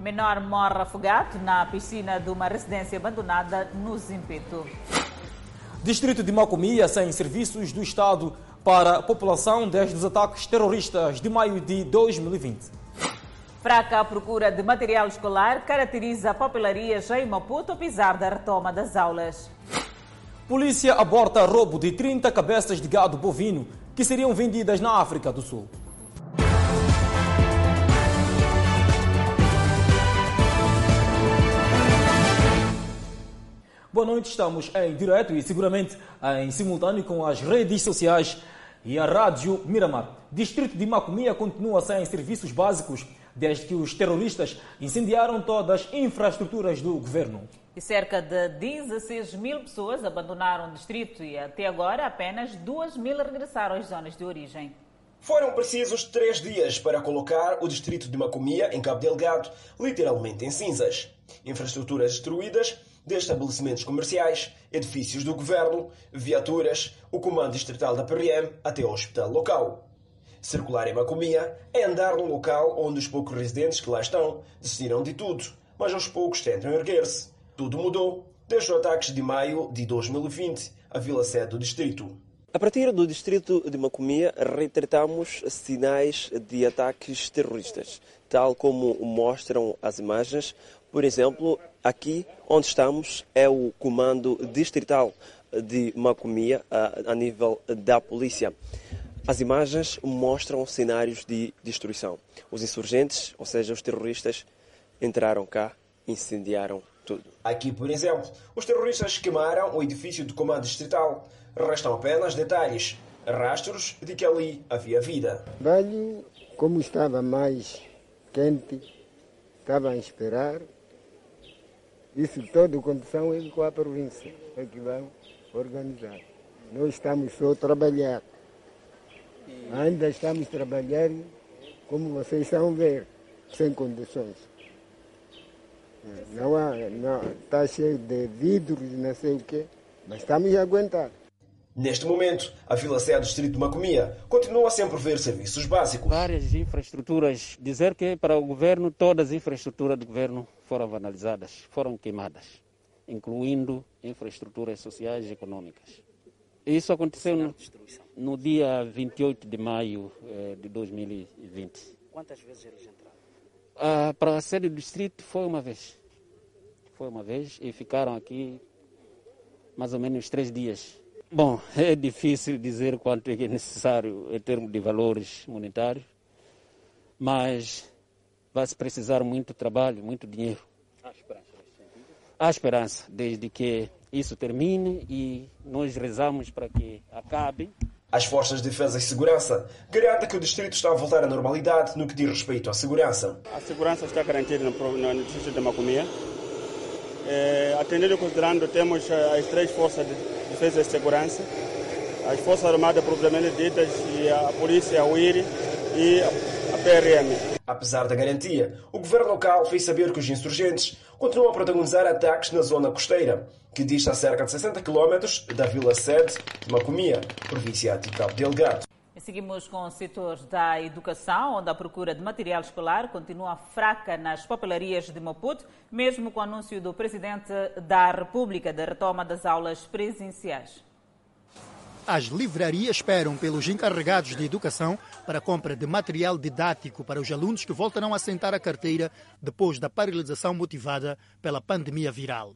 Menor morre afogado na piscina de uma residência abandonada no Zimpeto. Distrito de Macomia sem serviços do Estado para a população desde os ataques terroristas de maio de 2020. Fraca procura de material escolar caracteriza papelarias em Maputo, apesar da retoma das aulas. Polícia aborta roubo de 30 cabeças de gado bovino que seriam vendidas na África do Sul. Boa noite, estamos em direto e seguramente em simultâneo com as redes sociais e a Rádio Miramar. Distrito de Macomia continua sem serviços básicos desde que os terroristas incendiaram todas as infraestruturas do governo. E cerca de 16 mil pessoas abandonaram o distrito e até agora apenas 2 mil regressaram às zonas de origem. Foram precisos três dias para colocar o distrito de Macomia, em Cabo Delgado, literalmente em cinzas. Infraestruturas destruídas, de estabelecimentos comerciais, edifícios do governo, viaturas, o comando distrital da PRM até o hospital local. Circular em Macomia é andar num local onde os poucos residentes que lá estão decidiram de tudo, mas aos poucos tentam erguer-se. Tudo mudou desde os ataques de maio de 2020, a vila sede do distrito. A partir do distrito de Macomia, retratamos sinais de ataques terroristas, tal como mostram as imagens. Por exemplo, aqui onde estamos é o comando distrital de Macomia, a, a nível da polícia. As imagens mostram cenários de destruição. Os insurgentes, ou seja, os terroristas, entraram cá, incendiaram tudo. Aqui, por exemplo, os terroristas queimaram o edifício do comando distrital. Restam apenas detalhes, rastros de que ali havia vida. Velho, como estava mais quente, estava a esperar. Isso todo condição é com a província, é que vão organizar. Nós estamos só a trabalhar. Ainda estamos trabalhando, como vocês estão ver, sem condições. Não há, não, está cheio de vidros, não sei o quê, mas estamos a aguentar. Neste momento, a Vila Sé do Distrito de Macomia continua sem prover serviços básicos. Várias infraestruturas. Dizer que para o governo todas as infraestruturas do governo foram vandalizadas, foram queimadas, incluindo infraestruturas sociais e econômicas. Isso aconteceu no, no dia 28 de maio eh, de 2020. Quantas vezes eles entraram? Ah, para a sede do distrito foi uma vez. Foi uma vez e ficaram aqui mais ou menos três dias. Bom, é difícil dizer quanto é necessário em termos de valores monetários, mas vai se precisar muito trabalho, muito dinheiro. Há esperança nesse sentido? Há esperança, desde que isso termine e nós rezamos para que acabe. As Forças de Defesa e Segurança garantem que o distrito está a voltar à normalidade no que diz respeito à segurança. A segurança está garantida no, no distrito de Macomia. É, atendendo e considerando, temos as três forças de defesa e segurança, as Forças Armadas propriamente ditas, e a Polícia, a UIRI e a PRM. Apesar da garantia, o governo local fez saber que os insurgentes continuam a protagonizar ataques na zona costeira, que dista a cerca de 60 km da vila sede de Macomia, província de Cabo Delgado. Seguimos com o setor da educação, onde a procura de material escolar continua fraca nas papelarias de Maputo, mesmo com o anúncio do Presidente da República da retoma das aulas presenciais. As livrarias esperam pelos encarregados de educação para a compra de material didático para os alunos que voltarão a sentar a carteira depois da paralisação motivada pela pandemia viral.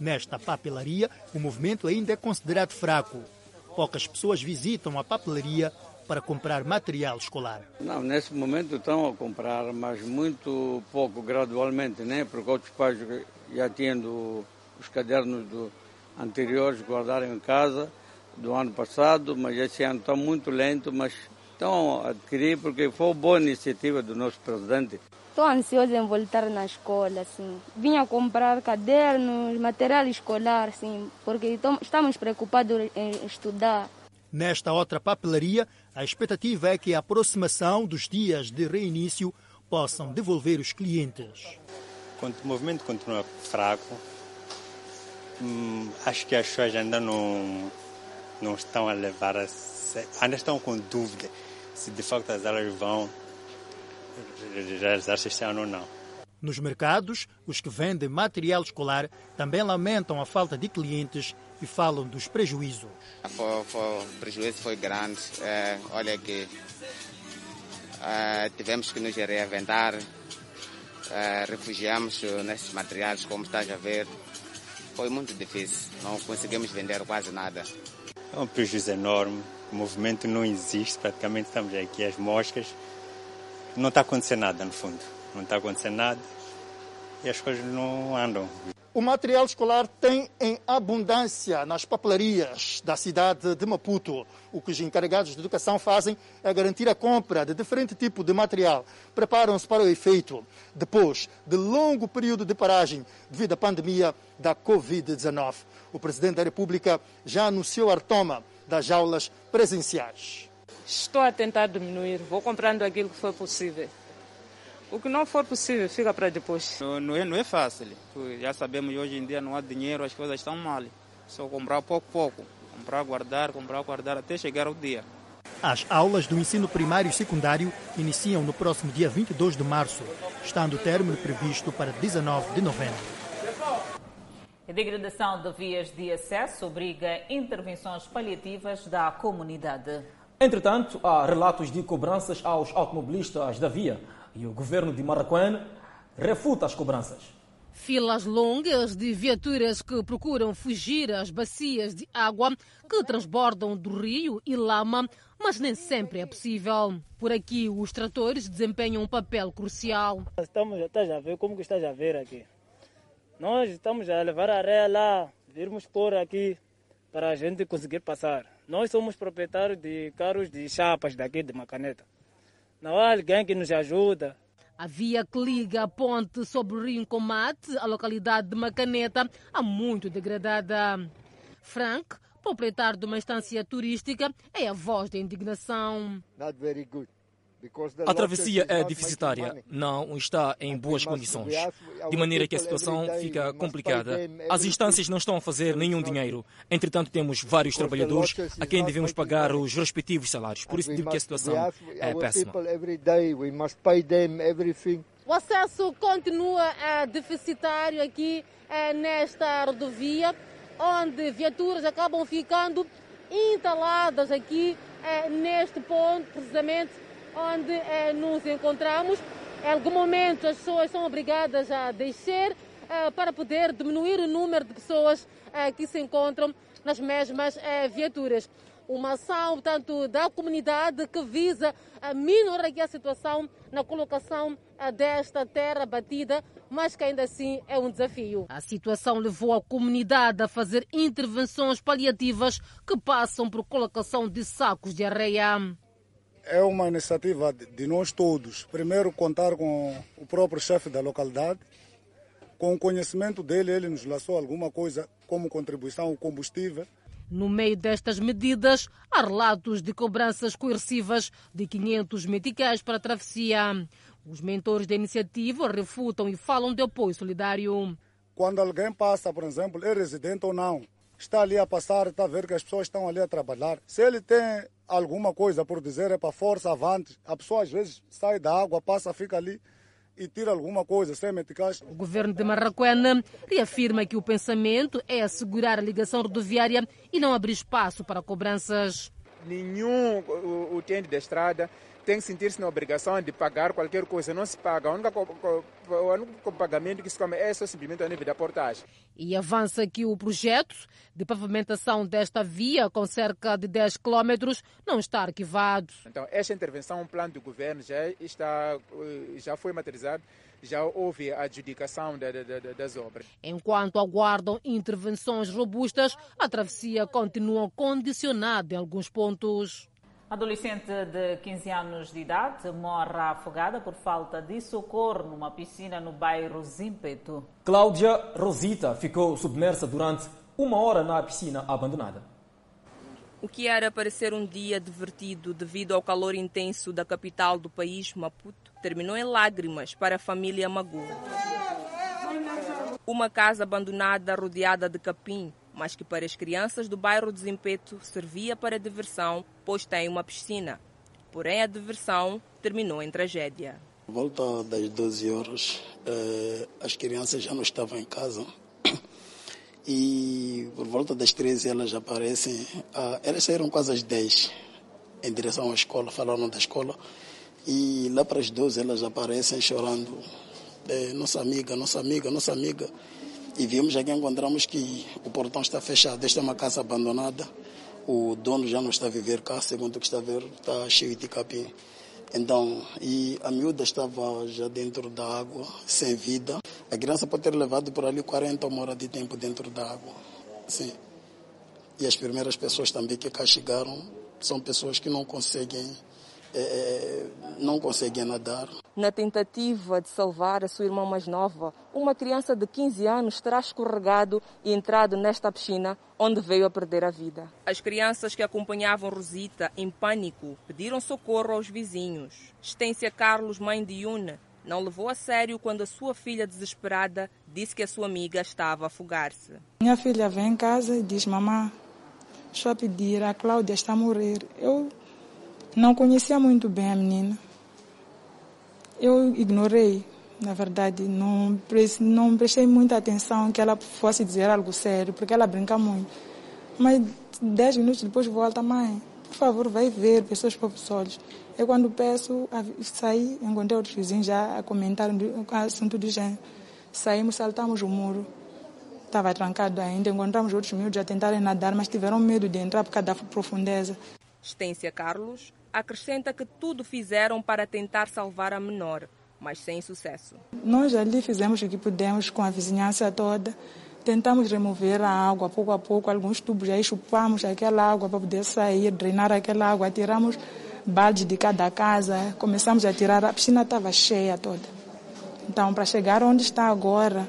Nesta papelaria, o movimento ainda é considerado fraco. Poucas pessoas visitam a papelaria para comprar material escolar. Não, nesse momento estão a comprar, mas muito pouco, gradualmente, né? porque outros pais já tinham os cadernos do, anteriores guardaram em casa do ano passado, mas esse ano está muito lento, mas estão a adquirir porque foi boa iniciativa do nosso presidente. Estou ansiosa em voltar na escola, assim. Vinha comprar cadernos, material escolar, assim, porque estamos preocupados em estudar. Nesta outra papelaria, a expectativa é que a aproximação dos dias de reinício possam devolver os clientes. Quando o movimento continua fraco, hum, acho que as pessoas ainda não, não estão a levar a sério, ainda estão com dúvida se de facto as aulas vão realizar-se este ano ou não. Nos mercados, os que vendem material escolar também lamentam a falta de clientes e falam dos prejuízos. Foi, o prejuízo foi grande. É, olha que é, tivemos que nos reinventar, é, refugiamos nesses materiais, como estás a ver. Foi muito difícil, não conseguimos vender quase nada. É um prejuízo enorme, o movimento não existe, praticamente estamos aqui as moscas. Não está acontecendo nada, no fundo. Não está acontecendo nada e as coisas não andam. O material escolar tem em abundância nas papelarias da cidade de Maputo. O que os encarregados de educação fazem é garantir a compra de diferente tipo de material. Preparam-se para o efeito depois de longo período de paragem devido à pandemia da Covid-19. O presidente da República já anunciou a retoma das aulas presenciais. Estou a tentar diminuir, vou comprando aquilo que for possível. O que não for possível fica para depois. Não, não, é, não é fácil. Já sabemos hoje em dia não há dinheiro, as coisas estão mal. Só comprar pouco pouco. Comprar, guardar, comprar, guardar até chegar o dia. As aulas do ensino primário e secundário iniciam no próximo dia 22 de março, estando o término previsto para 19 de novembro. A degradação de vias de acesso obriga intervenções paliativas da comunidade. Entretanto, há relatos de cobranças aos automobilistas da via e o governo de Marraquém refuta as cobranças. Filas longas de viaturas que procuram fugir às bacias de água que transbordam do rio e lama, mas nem sempre é possível. Por aqui, os tratores desempenham um papel crucial. Estamos, estás a ver como que estás a ver aqui. Nós estamos a levar a areia lá, virmos pôr aqui para a gente conseguir passar. Nós somos proprietários de carros de chapas daqui de Macaneta. Não há alguém que nos ajuda. A via que liga a ponte sobre o rio Comate, a localidade de Macaneta, há muito degradada. Frank, proprietário de uma estância turística, é a voz da indignação. Not very good. A travessia é deficitária, não está em boas condições, de maneira que a situação fica complicada. As instâncias não estão a fazer nenhum dinheiro. Entretanto, temos vários trabalhadores a quem devemos pagar os respectivos salários. Por isso digo que a situação é péssima. O acesso continua deficitário aqui nesta rodovia, onde viaturas acabam ficando instaladas aqui neste ponto, precisamente onde eh, nos encontramos. Em algum momento as pessoas são obrigadas a descer eh, para poder diminuir o número de pessoas eh, que se encontram nas mesmas viaturas. Uma ação, portanto, da comunidade que visa minorar aqui a situação na colocação desta terra batida, mas que ainda assim é um desafio. A situação levou a comunidade a fazer intervenções paliativas que passam por colocação de sacos de areia é uma iniciativa de nós todos. Primeiro, contar com o próprio chefe da localidade. Com o conhecimento dele, ele nos lançou alguma coisa como contribuição ao combustível. No meio destas medidas, há relatos de cobranças coercivas de 500 meticais para a travessia. Os mentores da iniciativa refutam e falam de apoio solidário. Quando alguém passa, por exemplo, é residente ou não, está ali a passar, está a ver que as pessoas estão ali a trabalhar. Se ele tem alguma coisa por dizer, é para força, avante. A pessoa às vezes sai da água, passa, fica ali e tira alguma coisa, sem meticais. O governo de Marraquena reafirma que o pensamento é assegurar a ligação rodoviária e não abrir espaço para cobranças. Nenhum utente da estrada tem que sentir-se na obrigação de pagar qualquer coisa. Não se paga. O único, o único pagamento que se come é só simplesmente a nível da portagem. E avança que o projeto de pavimentação desta via, com cerca de 10 quilómetros, não está arquivado. Então, esta intervenção, um plano do governo, já, está, já foi materializado já houve a adjudicação das obras. Enquanto aguardam intervenções robustas, a travessia continua condicionada em alguns pontos. Adolescente de 15 anos de idade morre afogada por falta de socorro numa piscina no bairro Zimpeto. Cláudia Rosita ficou submersa durante uma hora na piscina abandonada. O que era para ser um dia divertido devido ao calor intenso da capital do país, Maputo, terminou em lágrimas para a família Magu. Uma casa abandonada rodeada de capim mas que para as crianças do bairro Desempeto servia para diversão, pois tem uma piscina. Porém, a diversão terminou em tragédia. Volta das 12 horas, eh, as crianças já não estavam em casa. E por volta das 13 elas aparecem. Ah, elas saíram quase às 10 em direção à escola, falaram da escola. E lá para as 12 elas aparecem chorando. Eh, nossa amiga, nossa amiga, nossa amiga. E vimos aqui, encontramos que o portão está fechado. Esta é uma casa abandonada. O dono já não está a viver cá, segundo o que está a ver, está cheio de capim. Então, e a miúda estava já dentro da água, sem vida. A criança pode ter levado por ali 40 ou uma hora de tempo dentro da água. Sim. E as primeiras pessoas também que cá chegaram são pessoas que não conseguem, é, não conseguem nadar. Na tentativa de salvar a sua irmã mais nova, uma criança de 15 anos terá escorregado e entrado nesta piscina onde veio a perder a vida. As crianças que acompanhavam Rosita, em pânico, pediram socorro aos vizinhos. Estência Carlos, mãe de Yuna, não levou a sério quando a sua filha desesperada disse que a sua amiga estava a afogar-se. Minha filha vem em casa e diz: Mamãe, deixa eu pedir, a Cláudia está a morrer. Eu não conhecia muito bem a menina. Eu ignorei, na verdade, não, não prestei muita atenção que ela fosse dizer algo sério, porque ela brinca muito. Mas dez minutos depois volta, mãe, por favor, vai ver pessoas próprios olhos. Eu quando peço, saí, encontrei outros vizinhos já a comentar o assunto do gênero. Saímos, saltamos o muro. Estava trancado ainda, encontramos outros miúdos a tentarem nadar, mas tiveram medo de entrar por causa da profundeza. Estência Carlos acrescenta que tudo fizeram para tentar salvar a menor, mas sem sucesso. Nós ali fizemos o que pudemos com a vizinhança toda. Tentamos remover a água pouco a pouco, alguns tubos, aí chupamos aquela água para poder sair, drenar aquela água, tiramos balde de cada casa, começamos a tirar, a piscina estava cheia toda. Então, para chegar onde está agora,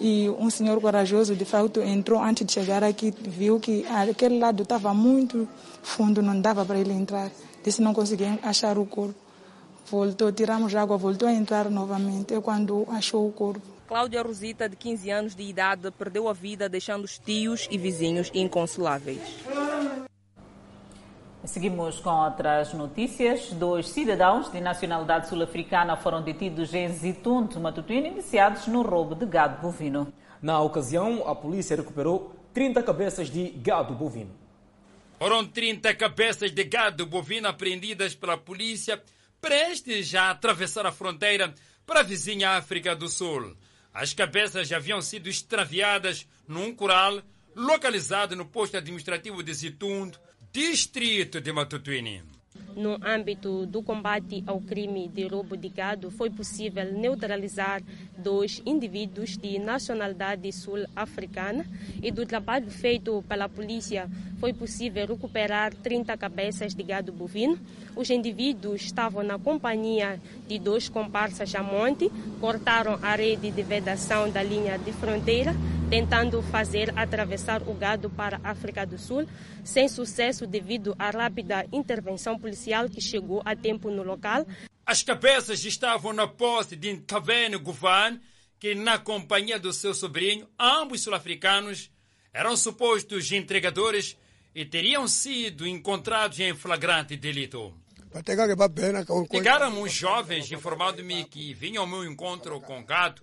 e um senhor corajoso, de fato, entrou antes de chegar aqui, viu que aquele lado estava muito fundo, não dava para ele entrar. Disse não conseguia achar o corpo. Voltou, tiramos água, voltou a entrar novamente. É quando achou o corpo. Cláudia Rosita, de 15 anos de idade, perdeu a vida deixando os tios e vizinhos inconsoláveis. Seguimos com outras notícias. Dois cidadãos de nacionalidade sul-africana foram detidos em Zitunte, Matutuíne, iniciados no roubo de gado bovino. Na ocasião, a polícia recuperou 30 cabeças de gado bovino. Foram 30 cabeças de gado bovino apreendidas pela polícia, prestes a atravessar a fronteira para a vizinha África do Sul. As cabeças haviam sido extraviadas num coral localizado no posto administrativo de Zitunde, distrito de Matutuíne. No âmbito do combate ao crime de roubo de gado, foi possível neutralizar dois indivíduos de nacionalidade sul-africana e do trabalho feito pela polícia foi possível recuperar 30 cabeças de gado bovino. Os indivíduos estavam na companhia de dois comparsas a monte, cortaram a rede de vedação da linha de fronteira, tentando fazer atravessar o gado para a África do Sul, sem sucesso devido à rápida intervenção policial que chegou a tempo no local. As cabeças estavam na posse de Tavene Govan, que, na companhia do seu sobrinho, ambos sul-africanos, eram supostos entregadores e teriam sido encontrados em flagrante delito. Chegaram uns jovens informando-me que vinham ao meu encontro com gado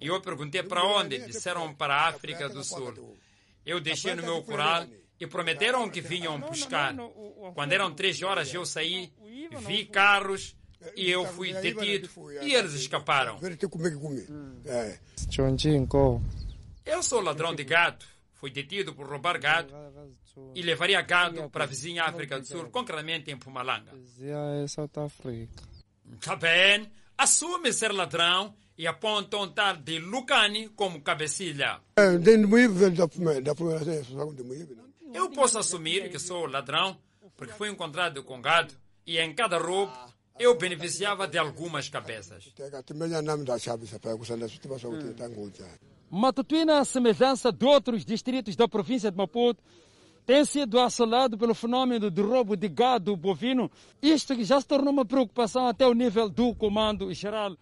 e eu perguntei para onde. Disseram para a África do Sul. Eu deixei no meu coral e prometeram que vinham buscar. Quando eram três horas eu saí, vi carros e eu fui detido. e eles escaparam. Eu sou ladrão de gado. Fui detido por roubar gado e levaria gado para a vizinha África do Sul, concretamente em Pumalanga. Tá bem, assume ser ladrão e aponta um tal de Lucani como cabecilha. Eu posso assumir que sou ladrão porque fui encontrado com gado e em cada roubo eu beneficiava de algumas cabeças. Matutuína, à semelhança de outros distritos da província de Maputo, tem sido assolado pelo fenômeno de roubo de gado bovino. Isto que já se tornou uma preocupação até o nível do comando geral.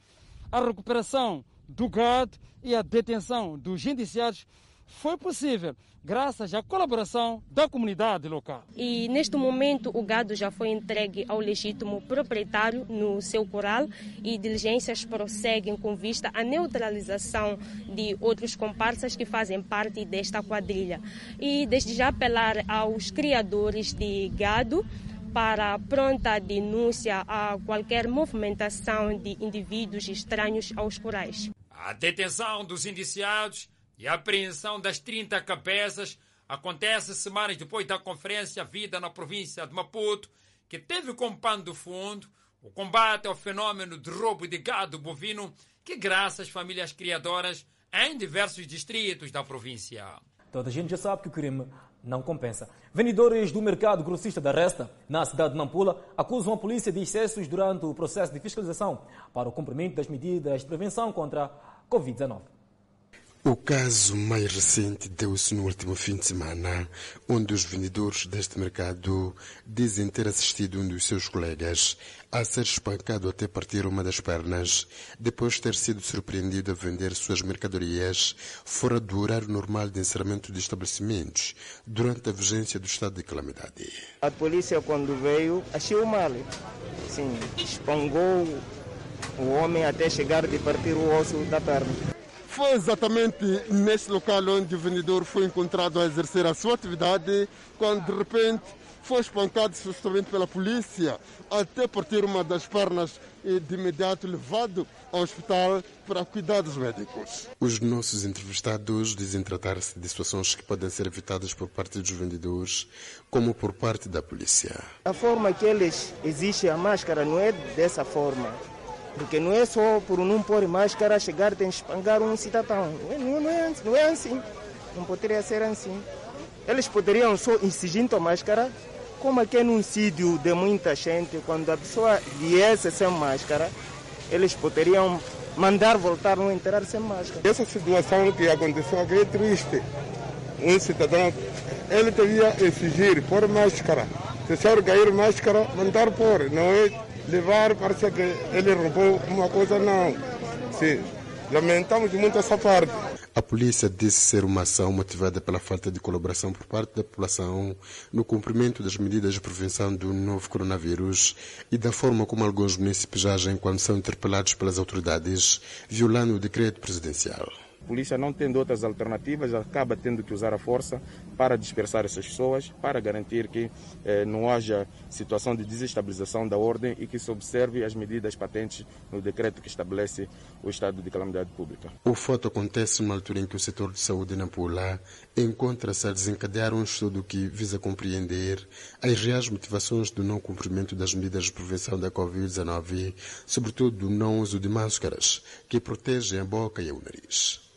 A recuperação do gado e a detenção dos indiciados foi possível graças à colaboração da comunidade local. E neste momento o gado já foi entregue ao legítimo proprietário no seu coral e diligências prosseguem com vista à neutralização de outros comparsas que fazem parte desta quadrilha. E desde já apelar aos criadores de gado para pronta denúncia a qualquer movimentação de indivíduos estranhos aos corais. A detenção dos indiciados e a apreensão das 30 cabeças acontece semanas depois da conferência vida na província de Maputo, que teve como pano de fundo o combate ao fenômeno de roubo de gado bovino que graças às famílias criadoras em diversos distritos da província. Toda a gente já sabe que o crime não compensa. Vendedores do mercado grossista da Resta, na cidade de Nampula, acusam a polícia de excessos durante o processo de fiscalização para o cumprimento das medidas de prevenção contra a Covid-19. O caso mais recente deu-se no último fim de semana, onde os vendedores deste mercado dizem ter assistido um dos seus colegas a ser espancado até partir uma das pernas, depois de ter sido surpreendido a vender suas mercadorias fora do horário normal de encerramento de estabelecimentos, durante a vigência do estado de calamidade. A polícia, quando veio, achou mal. Sim, espangou o homem até chegar de partir o osso da perna. Foi exatamente nesse local onde o vendedor foi encontrado a exercer a sua atividade, quando de repente foi espancado justamente pela polícia, até partir uma das pernas e de imediato levado ao hospital para cuidados médicos. Os nossos entrevistados dizem tratar-se de situações que podem ser evitadas por parte dos vendedores, como por parte da polícia. A forma que eles exigem a máscara não é dessa forma. Porque não é só por não pôr máscara chegar tem espangar um cidadão. Não é, não, é, não é assim. Não poderia ser assim. Eles poderiam só exigir a máscara, como aqui é num sítio de muita gente, quando a pessoa viesse sem máscara, eles poderiam mandar voltar não entrar sem máscara. Essa situação que aconteceu aqui é triste. Um cidadão, ele devia exigir pôr máscara. Se cair máscara, mandar pôr. Não é levar, parece que ele roubou uma coisa, não. Sim, lamentamos muito essa parte. A polícia disse ser uma ação motivada pela falta de colaboração por parte da população no cumprimento das medidas de prevenção do novo coronavírus e da forma como alguns municípios agem quando são interpelados pelas autoridades, violando o decreto presidencial. Polícia não tendo outras alternativas, acaba tendo que usar a força para dispersar essas pessoas, para garantir que eh, não haja situação de desestabilização da ordem e que se observe as medidas patentes no decreto que estabelece o estado de calamidade pública. O fato acontece numa altura em que o setor de saúde na Pula encontra-se a desencadear um estudo que visa compreender as reais motivações do não cumprimento das medidas de prevenção da Covid-19, sobretudo do não uso de máscaras, que protegem a boca e o nariz.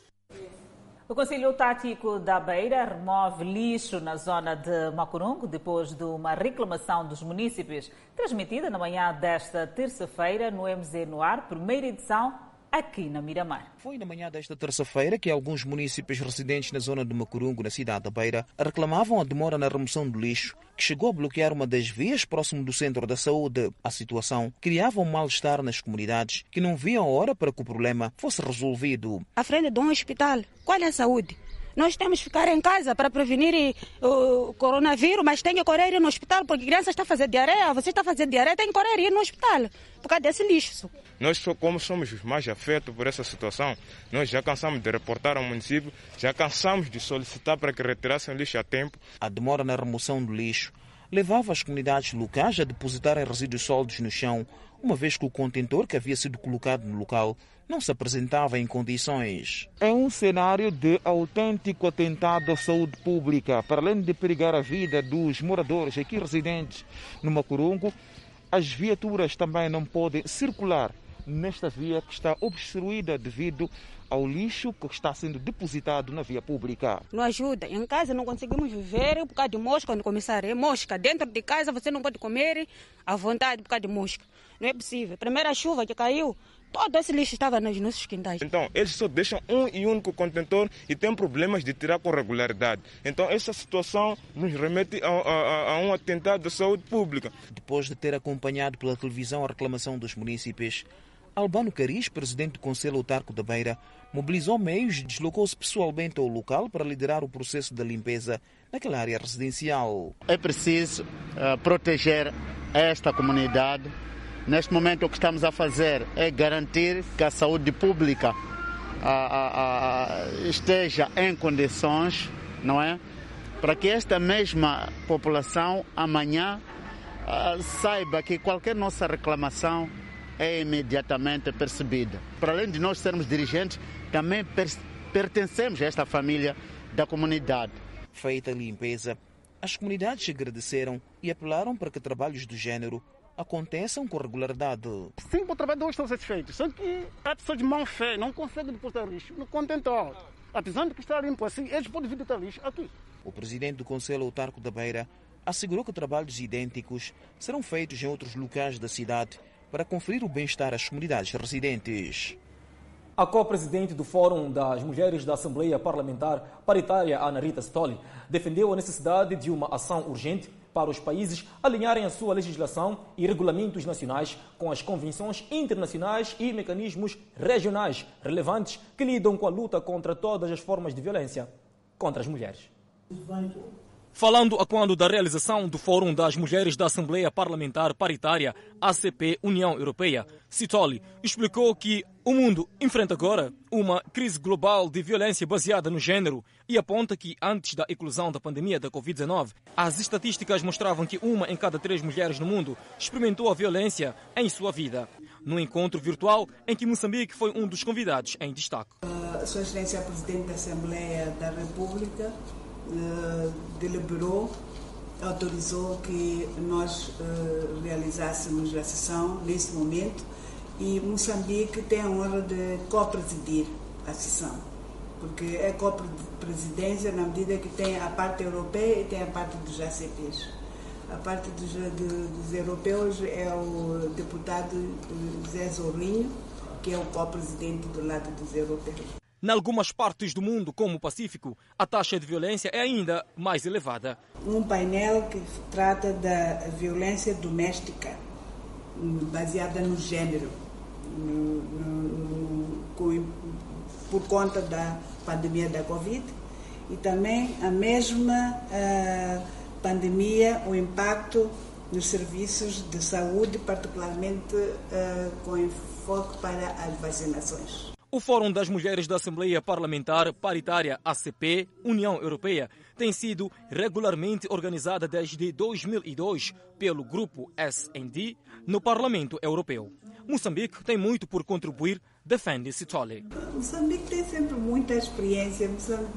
O Conselho Tático da Beira remove lixo na zona de Macurungo depois de uma reclamação dos munícipes transmitida na manhã desta terça-feira no MZ Noir, primeira edição aqui na Miramar. Foi na manhã desta terça-feira que alguns municípios residentes na zona de Macurungo, na cidade da Beira, reclamavam a demora na remoção do lixo, que chegou a bloquear uma das vias próximo do centro da saúde. A situação criava um mal-estar nas comunidades que não viam a hora para que o problema fosse resolvido. À frente de um hospital, qual é a saúde? Nós temos que ficar em casa para prevenir o coronavírus, mas tem que correr no hospital porque a criança está fazendo diarreia, você está fazendo diarreia, tem que correr no hospital por causa desse lixo. Nós, como somos os mais afetos por essa situação, nós já cansamos de reportar ao município, já cansamos de solicitar para que retirassem o lixo a tempo. A demora na remoção do lixo levava as comunidades locais a depositarem resíduos sólidos no chão, uma vez que o contentor que havia sido colocado no local não se apresentava em condições. É um cenário de autêntico atentado à saúde pública. Para além de perigar a vida dos moradores aqui residentes no Macurungo, as viaturas também não podem circular nesta via que está obstruída devido ao lixo que está sendo depositado na via pública. Não ajuda. Em casa não conseguimos viver por causa de mosca quando começar. É mosca. Dentro de casa você não pode comer à vontade por causa de mosca. Não é possível. Primeira chuva que caiu, Todo esse lixo estava nos nossos quintais. Então, eles só deixam um e único contentor e têm problemas de tirar com regularidade. Então, essa situação nos remete a, a, a um atentado à saúde pública. Depois de ter acompanhado pela televisão a reclamação dos munícipes, Albano Caris, presidente do Conselho Autarco da Beira, mobilizou meios e deslocou-se pessoalmente ao local para liderar o processo da limpeza naquela área residencial. É preciso uh, proteger esta comunidade. Neste momento, o que estamos a fazer é garantir que a saúde pública uh, uh, esteja em condições, não é? Para que esta mesma população amanhã saiba que qualquer nossa reclamação é imediatamente percebida. Para além de nós sermos dirigentes, também per pertencemos a esta família da comunidade. Feita a limpeza, as comunidades agradeceram e apelaram para que trabalhos do género aconteçam com regularidade. Cinco trabalhadores estão satisfeitos, só que há pessoas de má fé não conseguem depositar lixo no contentor. Apesar de que está limpo assim, eles podem vir depositar lixo aqui. O presidente do Conselho Autarco da Beira assegurou que trabalhos idênticos serão feitos em outros locais da cidade para conferir o bem-estar às comunidades residentes. A co-presidente do Fórum das Mulheres da Assembleia Parlamentar Paritária, Ana Rita Stoli, defendeu a necessidade de uma ação urgente para os países alinharem a sua legislação e regulamentos nacionais com as convenções internacionais e mecanismos regionais relevantes que lidam com a luta contra todas as formas de violência contra as mulheres. Falando a quando da realização do Fórum das Mulheres da Assembleia Parlamentar Paritária, ACP União Europeia, Citoli explicou que o mundo enfrenta agora uma crise global de violência baseada no género e aponta que antes da eclosão da pandemia da Covid-19, as estatísticas mostravam que uma em cada três mulheres no mundo experimentou a violência em sua vida. No encontro virtual em que Moçambique foi um dos convidados em destaque. Uh, Sua Excelência Presidente da Assembleia da República Uh, deliberou, autorizou que nós uh, realizássemos a sessão nesse momento e Moçambique tem a honra de co-presidir a sessão, porque é co-presidência na medida que tem a parte europeia e tem a parte dos ACPs. A parte dos, de, dos europeus é o deputado Zé Zorrinho, que é o co-presidente do lado dos europeus. Em algumas partes do mundo, como o Pacífico, a taxa de violência é ainda mais elevada. Um painel que trata da violência doméstica baseada no gênero, no, no, no, por conta da pandemia da Covid e também a mesma uh, pandemia, o impacto nos serviços de saúde, particularmente uh, com enfoque para as vacinações. O Fórum das Mulheres da Assembleia Parlamentar Paritária ACP, União Europeia, tem sido regularmente organizada desde 2002 pelo grupo S&D no Parlamento Europeu. Moçambique tem muito por contribuir, defende Citoli. Moçambique tem sempre muita experiência.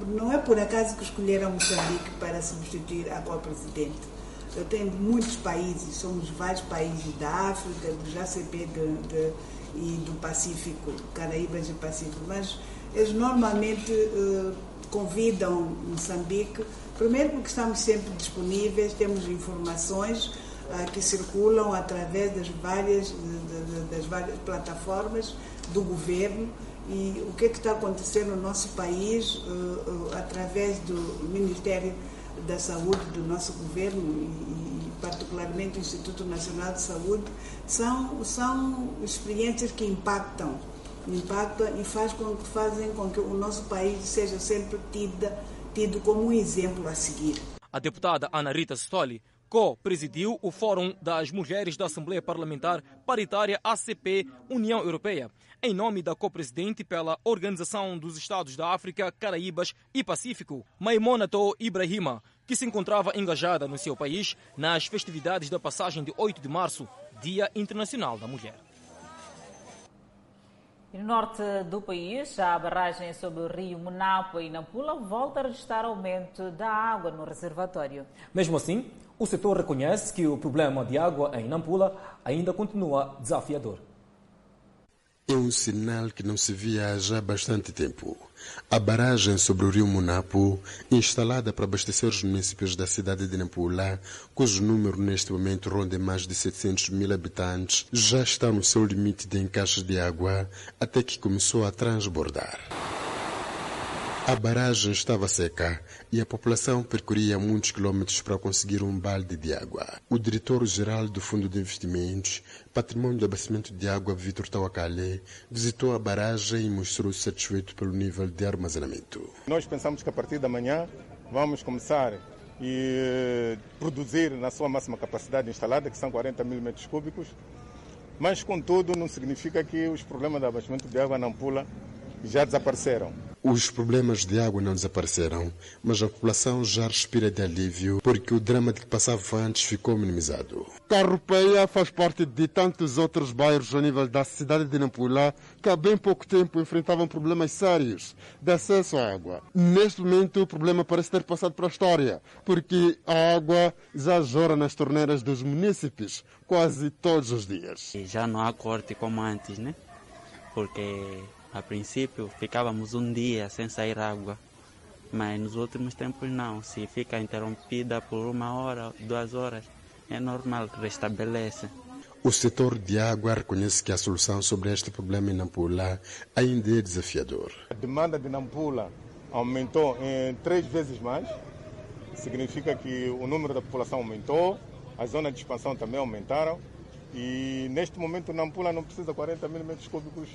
Não é por acaso que escolheram Moçambique para substituir a co-presidente. Eu tenho muitos países, somos vários países da África, do ACP, de, de e do Pacífico, Caraíbas e Pacífico, mas eles normalmente uh, convidam Moçambique, primeiro porque estamos sempre disponíveis, temos informações uh, que circulam através das várias, das várias plataformas do governo e o que, é que está acontecendo no nosso país uh, através do Ministério da Saúde do nosso governo e, particularmente o Instituto Nacional de Saúde, são, são experiências que impactam, impactam e faz com, fazem com que o nosso país seja sempre tida, tido como um exemplo a seguir. A deputada Ana Rita Stoli co-presidiu o Fórum das Mulheres da Assembleia Parlamentar Paritária ACP União Europeia, em nome da co-presidente pela Organização dos Estados da África, Caraíbas e Pacífico, Maimonato Ibrahima, que se encontrava engajada no seu país nas festividades da passagem de 8 de março, Dia Internacional da Mulher. No norte do país, a barragem sobre o rio Monapo e Nampula volta a registrar aumento da água no reservatório. Mesmo assim, o setor reconhece que o problema de água em Nampula ainda continua desafiador. É um sinal que não se via há já bastante tempo. A barragem sobre o rio Munapo, instalada para abastecer os municípios da cidade de Nampula, cujo número neste momento ronda mais de 700 mil habitantes, já está no seu limite de encaixe de água até que começou a transbordar. A barragem estava seca e a população percorria muitos quilômetros para conseguir um balde de água. O diretor-geral do Fundo de Investimentos, Patrimônio de Abastecimento de Água, Vitor Tawakale, visitou a barragem e mostrou-se satisfeito pelo nível de armazenamento. Nós pensamos que a partir da manhã vamos começar a produzir na sua máxima capacidade instalada, que são 40 mil metros cúbicos, mas, contudo, não significa que os problemas de abastecimento de água na Ampula já desapareceram. Os problemas de água não desapareceram, mas a população já respira de alívio porque o drama de que passava antes ficou minimizado. Carropeia faz parte de tantos outros bairros ao nível da cidade de Nampula que há bem pouco tempo enfrentavam problemas sérios de acesso à água. Neste momento o problema parece ter passado para a história, porque a água já jorra nas torneiras dos munícipes quase todos os dias. Já não há corte como antes, né? Porque a princípio ficávamos um dia sem sair água, mas nos últimos tempos não. Se fica interrompida por uma hora, duas horas, é normal que restabelece. O setor de água reconhece que a solução sobre este problema em Nampula ainda é desafiador. A demanda de Nampula aumentou em três vezes mais. Significa que o número da população aumentou, as zonas de expansão também aumentaram. E neste momento Nampula não precisa de 40 mil metros cúbicos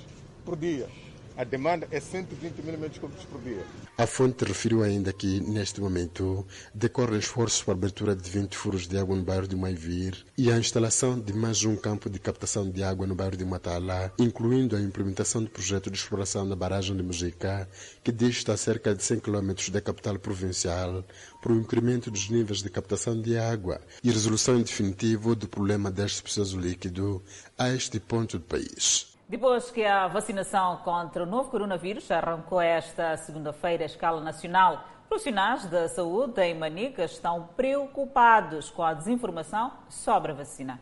por dia. A demanda é 120 mil metros cúbicos por dia. A fonte referiu ainda que, neste momento, decorrem esforços para a abertura de 20 furos de água no bairro de Maivir e a instalação de mais um campo de captação de água no bairro de Matala, incluindo a implementação do projeto de exploração da barragem de Mujica, que dista cerca de 100 km da capital provincial, para o incremento dos níveis de captação de água e resolução em definitivo do problema deste processo líquido a este ponto do país. Depois que a vacinação contra o novo coronavírus arrancou esta segunda-feira à escala nacional, profissionais da saúde em Manica estão preocupados com a desinformação sobre a vacina.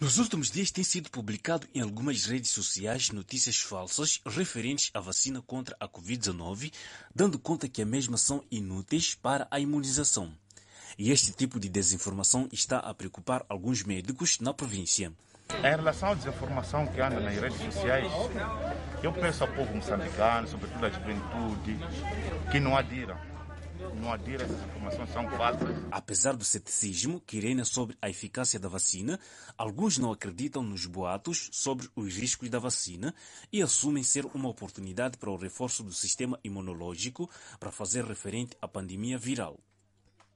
Nos últimos dias tem sido publicado em algumas redes sociais notícias falsas referentes à vacina contra a Covid-19, dando conta que a mesma são inúteis para a imunização. E este tipo de desinformação está a preocupar alguns médicos na província. Em relação à desinformação que anda nas redes sociais, eu peço ao povo moçambicano, sobretudo à juventude, que não adira. Não adira, essas informações são falsas. Apesar do ceticismo que reina sobre a eficácia da vacina, alguns não acreditam nos boatos sobre os riscos da vacina e assumem ser uma oportunidade para o reforço do sistema imunológico para fazer referente à pandemia viral.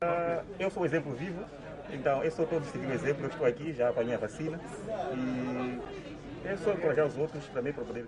Uh, eu sou um exemplo vivo. Então, eu sou todo seguir o exemplo, eu estou aqui, já apanhei a vacina. E eu só encorajar os outros também para poder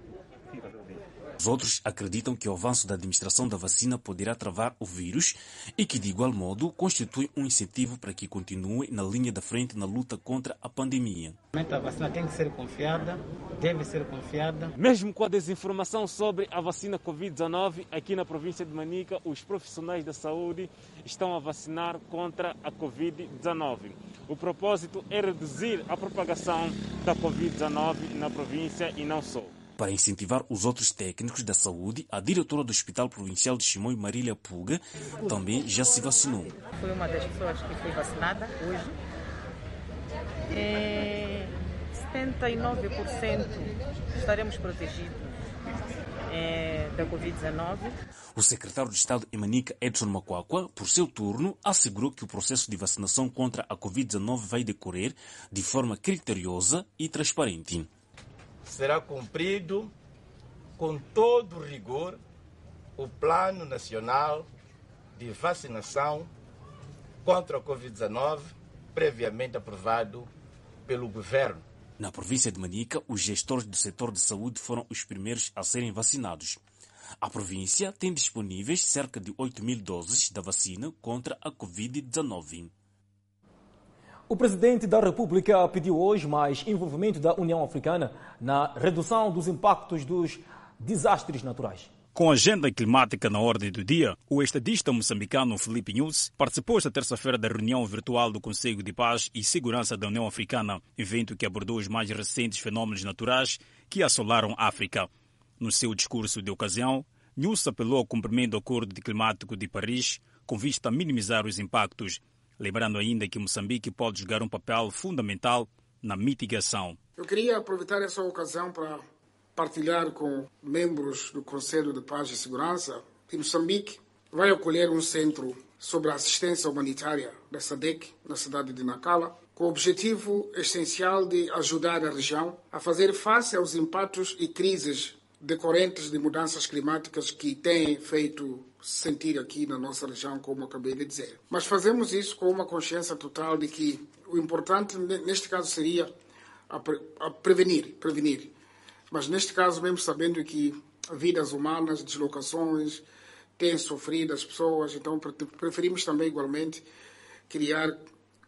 fazer o bem. Os outros acreditam que o avanço da administração da vacina poderá travar o vírus e que, de igual modo, constitui um incentivo para que continue na linha da frente na luta contra a pandemia. A vacina tem que ser confiada, deve ser confiada. Mesmo com a desinformação sobre a vacina Covid-19, aqui na província de Manica, os profissionais da saúde estão a vacinar contra a Covid-19. O propósito é reduzir a propagação da Covid-19 na província e não só. Para incentivar os outros técnicos da saúde, a diretora do Hospital Provincial de Chimoio, Marília Puga, também já se vacinou. Fui uma das pessoas que foi vacinada hoje. É 79% estaremos protegidos é, da Covid-19. O secretário de Estado em Manica, Edson Macuacua, por seu turno, assegurou que o processo de vacinação contra a Covid-19 vai decorrer de forma criteriosa e transparente será cumprido com todo rigor o Plano Nacional de Vacinação contra a Covid-19, previamente aprovado pelo governo. Na província de Manica, os gestores do setor de saúde foram os primeiros a serem vacinados. A província tem disponíveis cerca de 8 mil doses da vacina contra a Covid-19. O presidente da República pediu hoje mais envolvimento da União Africana na redução dos impactos dos desastres naturais. Com a agenda climática na ordem do dia, o estadista moçambicano Felipe News participou esta terça-feira da reunião virtual do Conselho de Paz e Segurança da União Africana, evento que abordou os mais recentes fenômenos naturais que assolaram a África. No seu discurso de ocasião, News apelou ao cumprimento do Acordo Climático de Paris com vista a minimizar os impactos lembrando ainda que Moçambique pode jogar um papel fundamental na mitigação. Eu queria aproveitar essa ocasião para partilhar com membros do Conselho de Paz e Segurança de Moçambique vai acolher um centro sobre a assistência humanitária da SADEC na cidade de Nacala, com o objetivo essencial de ajudar a região a fazer face aos impactos e crises decorrentes de mudanças climáticas que têm feito sentir aqui na nossa região, como acabei de dizer. Mas fazemos isso com uma consciência total de que o importante neste caso seria a, pre a prevenir, prevenir. Mas neste caso, mesmo sabendo que vidas humanas, deslocações, têm sofrido as pessoas, então preferimos também igualmente criar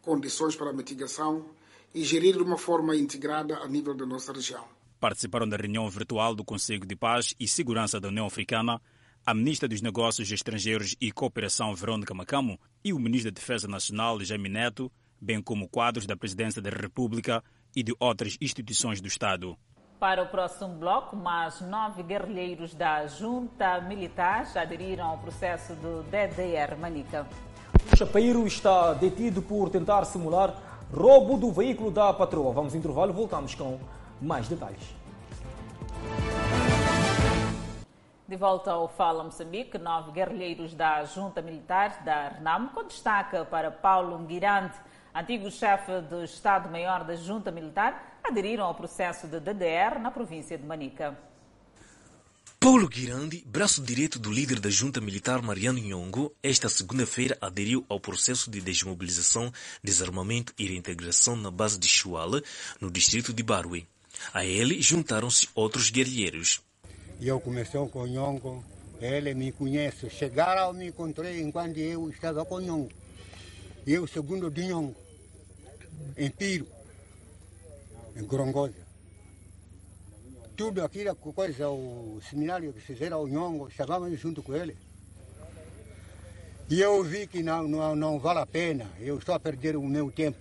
condições para a mitigação e gerir de uma forma integrada a nível da nossa região. Participaram da reunião virtual do Conselho de Paz e Segurança da União Africana a ministra dos Negócios Estrangeiros e Cooperação, Verônica Macamo, e o ministro da Defesa Nacional, Jaime Neto, bem como quadros da Presidência da República e de outras instituições do Estado. Para o próximo bloco, mais nove guerrilheiros da junta militar aderiram ao processo do DDR Manica. O chapeiro está detido por tentar simular roubo do veículo da patroa. Vamos intervalo e voltamos com mais detalhes. De volta ao Fala Moçambique, nove guerrilheiros da junta militar da RNAM, com destaque para Paulo Nguirante, antigo chefe do Estado-Maior da Junta Militar, aderiram ao processo de DDR na província de Manica. Paulo Guirandi, braço direito do líder da junta militar Mariano Nhongo, esta segunda-feira aderiu ao processo de desmobilização, desarmamento e reintegração na base de Chuala, no distrito de Barwe. A ele juntaram-se outros guerrilheiros. Eu comecei com Nhongo, ele me conhece. Chegaram, me encontrei enquanto eu estava com Nhongo. Eu, segundo de Nhongo, em Piro, em Gorongosa tudo aquilo, coisa, o seminário que fizeram o Nhongo, estávamos junto com ele. E eu vi que não, não, não vale a pena, eu estou a perder o meu tempo.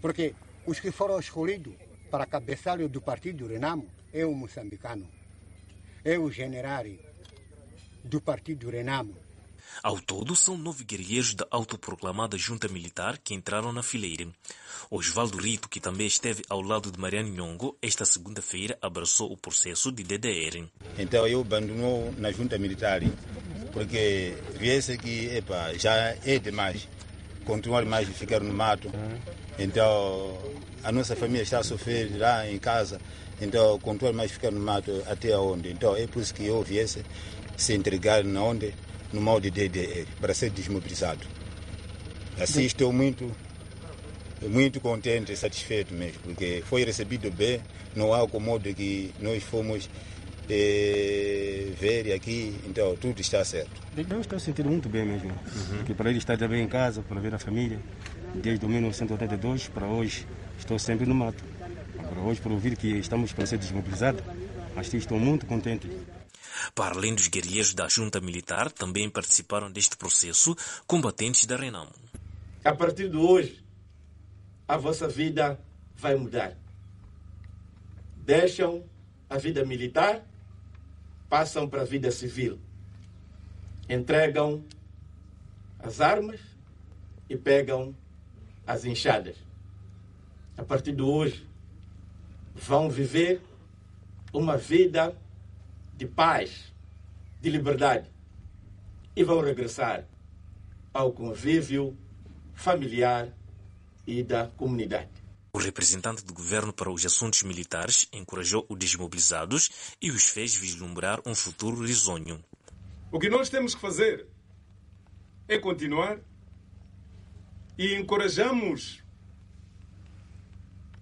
Porque os que foram escolhidos para cabeçalho do partido Renamo é o moçambicano, é o general do partido Renamo. Ao todo, são nove guerrilheiros da autoproclamada junta militar que entraram na fileira. Osvaldo Rito, que também esteve ao lado de Mariano Nhongo, esta segunda-feira abraçou o processo de DDR. Então eu abandonou na junta militar, porque viesse que epa, já é demais continuar mais a ficar no mato. Então a nossa família está a sofrer lá em casa, então continuar mais a ficar no mato até onde. Então é por isso que eu viesse se entregar na onde no modo de DDR, para ser desmobilizado. Assim estou muito, muito contente e satisfeito mesmo, porque foi recebido bem, não há modo que nós fomos eh, ver aqui, então tudo está certo. Eu estou sentindo muito bem mesmo, uhum. porque para ele estar também em casa, para ver a família, desde 1982 para hoje, estou sempre no mato. Para hoje, por ouvir que estamos para ser desmobilizados, mas estou muito contente. Para além dos guerrilheiros da junta militar, também participaram deste processo combatentes da Renamo. A partir de hoje, a vossa vida vai mudar. Deixam a vida militar, passam para a vida civil. Entregam as armas e pegam as enxadas. A partir de hoje, vão viver uma vida de paz, de liberdade e vão regressar ao convívio familiar e da comunidade. O representante do governo para os assuntos militares encorajou os desmobilizados e os fez vislumbrar um futuro risonho. O que nós temos que fazer é continuar e encorajamos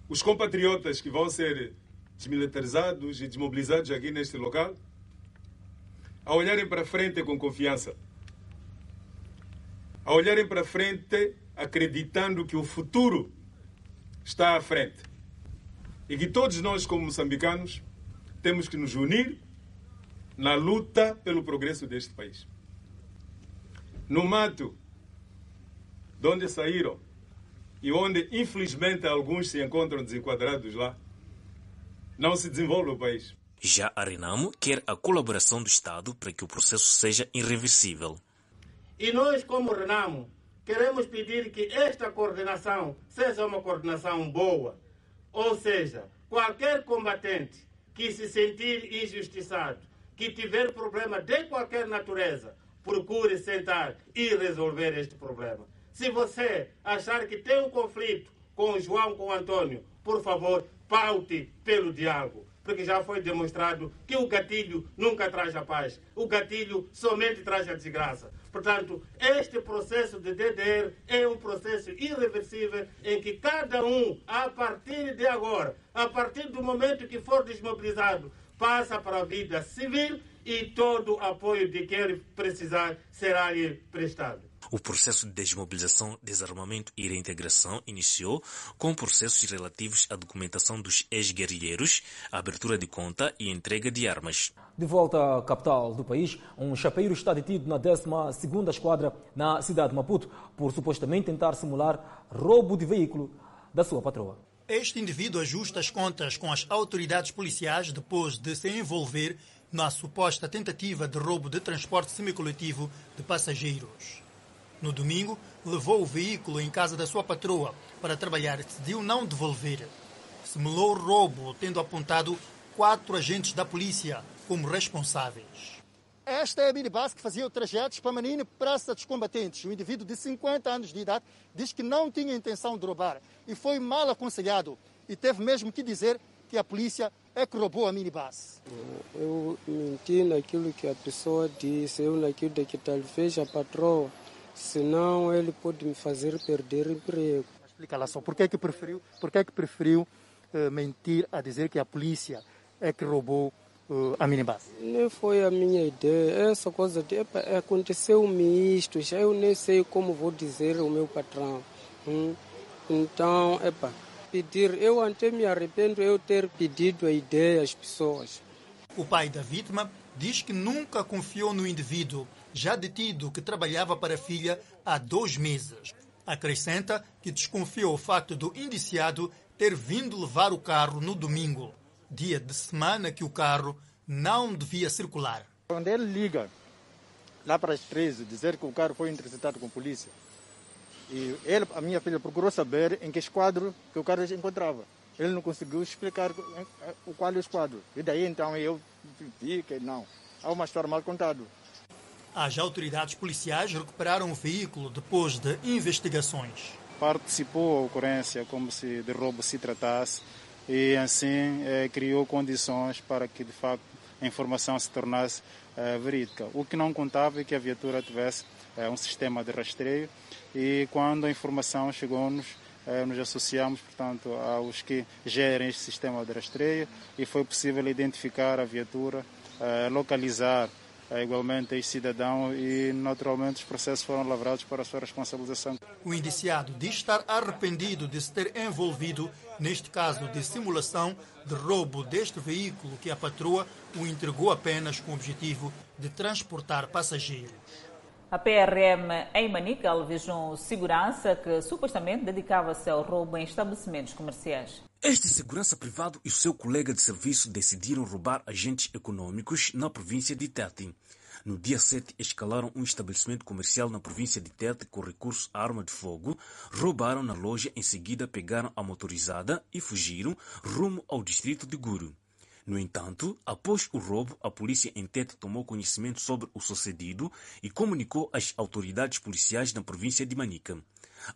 os compatriotas que vão ser desmilitarizados e desmobilizados aqui neste local a olharem para frente com confiança, a olharem para frente acreditando que o futuro está à frente e que todos nós, como moçambicanos, temos que nos unir na luta pelo progresso deste país. No mato, de onde saíram e onde, infelizmente, alguns se encontram desenquadrados lá, não se desenvolve o país. Já a Renamo quer a colaboração do Estado para que o processo seja irreversível. E nós, como Renamo, queremos pedir que esta coordenação seja uma coordenação boa. Ou seja, qualquer combatente que se sentir injustiçado, que tiver problema de qualquer natureza, procure sentar e resolver este problema. Se você achar que tem um conflito com João, com Antônio, por favor, paute pelo diálogo. Porque já foi demonstrado que o gatilho nunca traz a paz. O gatilho somente traz a desgraça. Portanto, este processo de DDR é um processo irreversível em que cada um, a partir de agora, a partir do momento que for desmobilizado, passa para a vida civil e todo o apoio de que ele precisar será lhe prestado. O processo de desmobilização, desarmamento e reintegração iniciou com processos relativos à documentação dos ex-guerrilheiros, abertura de conta e entrega de armas. De volta à capital do país, um chapeiro está detido na 12ª Esquadra na cidade de Maputo por supostamente tentar simular roubo de veículo da sua patroa. Este indivíduo ajusta as contas com as autoridades policiais depois de se envolver na suposta tentativa de roubo de transporte semicoletivo de passageiros. No domingo, levou o veículo em casa da sua patroa para trabalhar e decidiu não devolver. Simulou o roubo, tendo apontado quatro agentes da polícia como responsáveis. Esta é a minibus que fazia o trajeto para Manine Praça dos Combatentes. Um indivíduo de 50 anos de idade diz que não tinha intenção de roubar e foi mal aconselhado e teve mesmo que dizer que a polícia é que roubou a minibus. Eu menti naquilo que a pessoa disse, eu naquilo de que talvez a patroa senão ele pode me fazer perder o emprego. Explica lá só, por que é que preferiu, por que é que preferiu uh, mentir a dizer que a polícia é que roubou uh, a minibus? Nem foi a minha ideia, essa coisa de, epa, aconteceu-me isto, já eu nem sei como vou dizer ao meu patrão. Hum? Então, epa, pedir, eu até me arrependo eu ter pedido a ideia às pessoas. O pai da vítima diz que nunca confiou no indivíduo já detido que trabalhava para a filha há dois meses. Acrescenta que desconfia o facto do indiciado ter vindo levar o carro no domingo, dia de semana que o carro não devia circular. Quando ele liga lá para as 13, dizer que o carro foi interceptado com a polícia, e ele, a minha filha procurou saber em que esquadro que o carro se encontrava. Ele não conseguiu explicar o qual é o esquadro. E daí então eu vi que não. Há uma história mal contada. As autoridades policiais recuperaram o veículo depois de investigações. Participou a ocorrência como se de roubo se tratasse e assim eh, criou condições para que de facto a informação se tornasse eh, verídica. O que não contava é que a viatura tivesse eh, um sistema de rastreio e quando a informação chegou-nos nos associamos, portanto, aos que gerem este sistema de rastreio e foi possível identificar a viatura, localizar igualmente este cidadão e naturalmente os processos foram lavrados para a sua responsabilização. O indiciado diz estar arrependido de se ter envolvido neste caso de simulação de roubo deste veículo que a patroa o entregou apenas com o objetivo de transportar passageiros. A PRM em Manica alvejou segurança que supostamente dedicava-se ao roubo em estabelecimentos comerciais. Este segurança privado e o seu colega de serviço decidiram roubar agentes econômicos na província de Tete. No dia 7, escalaram um estabelecimento comercial na província de Tete com recurso à arma de fogo, roubaram na loja, em seguida pegaram a motorizada e fugiram rumo ao distrito de Guru. No entanto, após o roubo, a polícia em Tete tomou conhecimento sobre o sucedido e comunicou às autoridades policiais na província de Manica.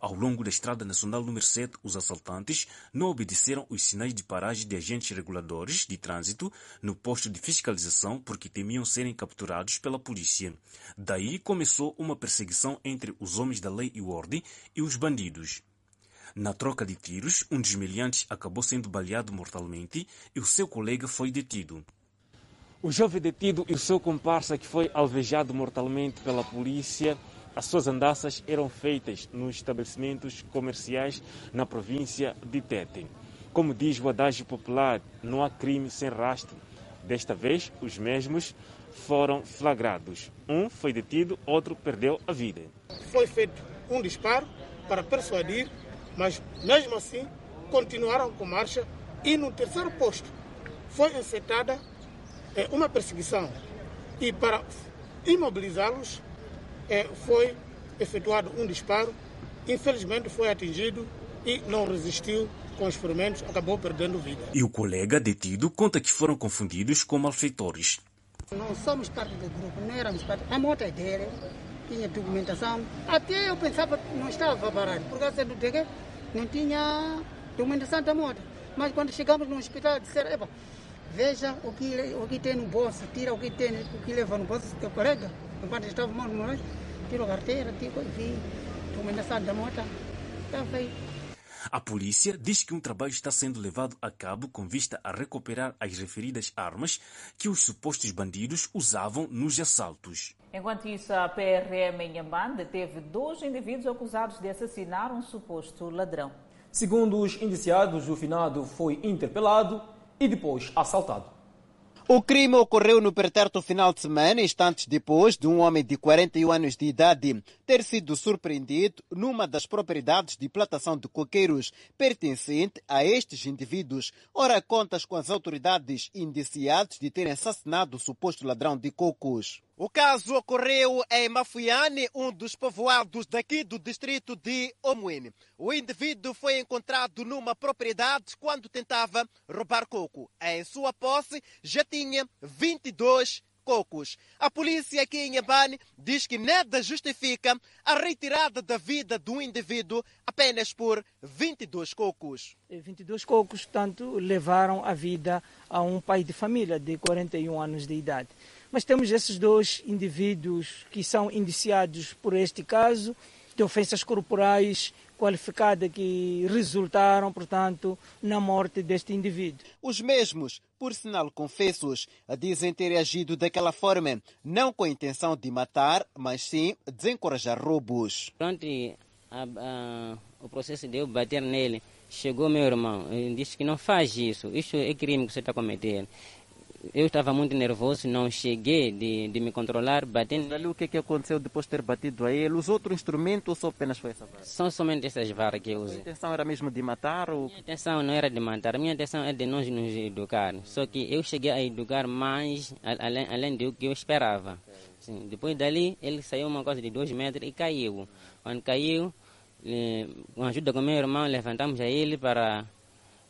Ao longo da Estrada Nacional número 7, os assaltantes não obedeceram os sinais de paragem de agentes reguladores de trânsito no posto de fiscalização porque temiam serem capturados pela polícia. Daí começou uma perseguição entre os homens da lei e ordem e os bandidos. Na troca de tiros, um dos meliantes acabou sendo baleado mortalmente e o seu colega foi detido. O jovem detido e o seu comparsa que foi alvejado mortalmente pela polícia, as suas andanças eram feitas nos estabelecimentos comerciais na província de Tete. Como diz o adágio popular, não há crime sem rastro. Desta vez, os mesmos foram flagrados. Um foi detido, outro perdeu a vida. Foi feito um disparo para persuadir mas mesmo assim continuaram com marcha e no terceiro posto foi encetada é, uma perseguição e para imobilizá-los é, foi efetuado um disparo, infelizmente foi atingido e não resistiu com os ferimentos, acabou perdendo vida. E o colega detido conta que foram confundidos com malfeitores. Não somos parte do grupo, não éramos parte. A moto é dele, tinha documentação. Até eu pensava que não estava parado, por causa do não tinha documentação da moto. Mas quando chegamos no hospital, disseram: Epa, veja o que, o que tem no bolso, tira o que tem, o que leva no bolso do teu colega. Enquanto estava mal no nós, tirou a carteira, tirou e vi documentação da moto. Estava aí. A polícia diz que um trabalho está sendo levado a cabo com vista a recuperar as referidas armas que os supostos bandidos usavam nos assaltos. Enquanto isso, a PRM em Yamban deteve dois indivíduos acusados de assassinar um suposto ladrão. Segundo os indiciados, o finado foi interpelado e depois assaltado. O crime ocorreu no pretérito final de semana, instantes depois de um homem de 41 anos de idade ter sido surpreendido numa das propriedades de plantação de coqueiros pertencente a estes indivíduos. Ora, contas com as autoridades indiciadas de terem assassinado o suposto ladrão de cocos. O caso ocorreu em Mafuiane, um dos povoados daqui do distrito de Omuene. O indivíduo foi encontrado numa propriedade quando tentava roubar coco. Em sua posse já tinha 22 cocos. A polícia aqui em Yabane diz que nada justifica a retirada da vida do indivíduo apenas por 22 cocos. 22 cocos, portanto, levaram a vida a um pai de família de 41 anos de idade. Mas temos esses dois indivíduos que são indiciados por este caso de ofensas corporais qualificadas que resultaram, portanto, na morte deste indivíduo. Os mesmos, por sinal confessos, dizem ter agido daquela forma, não com a intenção de matar, mas sim desencorajar roubos. Durante a, a, o processo de eu bater nele, chegou meu irmão e disse que não faz isso, isso é crime que você está cometendo eu estava muito nervoso, não cheguei de, de me controlar, batendo. Ali o que, que aconteceu depois de ter batido a ele? Os outros instrumentos ou só apenas foi essa vara? São somente essas varas que eu usei. A intenção era mesmo de matar? Ou... Minha intenção não era de matar, a minha intenção é de nós nos educar. Só que eu cheguei a educar mais, além, além do que eu esperava. Sim, depois dali, ele saiu uma coisa de dois metros e caiu. Quando caiu, com a ajuda do meu irmão, levantamos a ele para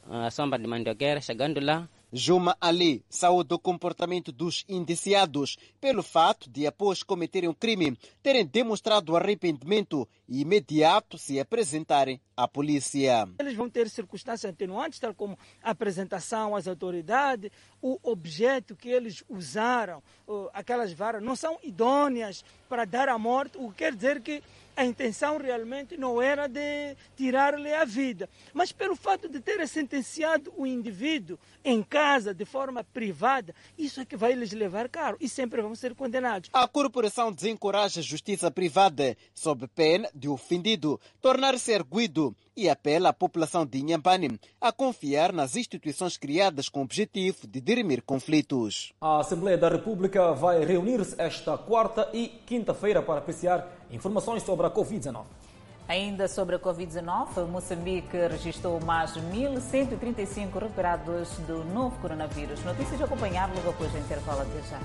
a sombra de mandioqueira. Chegando lá, Juma Ali saúde o comportamento dos indiciados pelo fato de, após cometerem um crime, terem demonstrado arrependimento e imediato se apresentarem à polícia. Eles vão ter circunstâncias atenuantes, tal como a apresentação às autoridades, o objeto que eles usaram, aquelas varas, não são idôneas para dar a morte, o que quer dizer que a intenção realmente não era de tirar-lhe a vida, mas pelo fato de ter sentenciado o indivíduo em casa de forma privada, isso é que vai lhes levar caro e sempre vão ser condenados. A corporação desencoraja a justiça privada sob pena de ofendido tornar-se erguido e apela à população de Inhambane a confiar nas instituições criadas com o objetivo de dirimir conflitos. A Assembleia da República vai reunir-se esta quarta e quinta-feira para apreciar informações sobre a Covid-19. Ainda sobre a Covid-19, Moçambique registrou mais 1.135 recuperados do novo coronavírus. Notícias a acompanhar logo após o intervalo. Até já.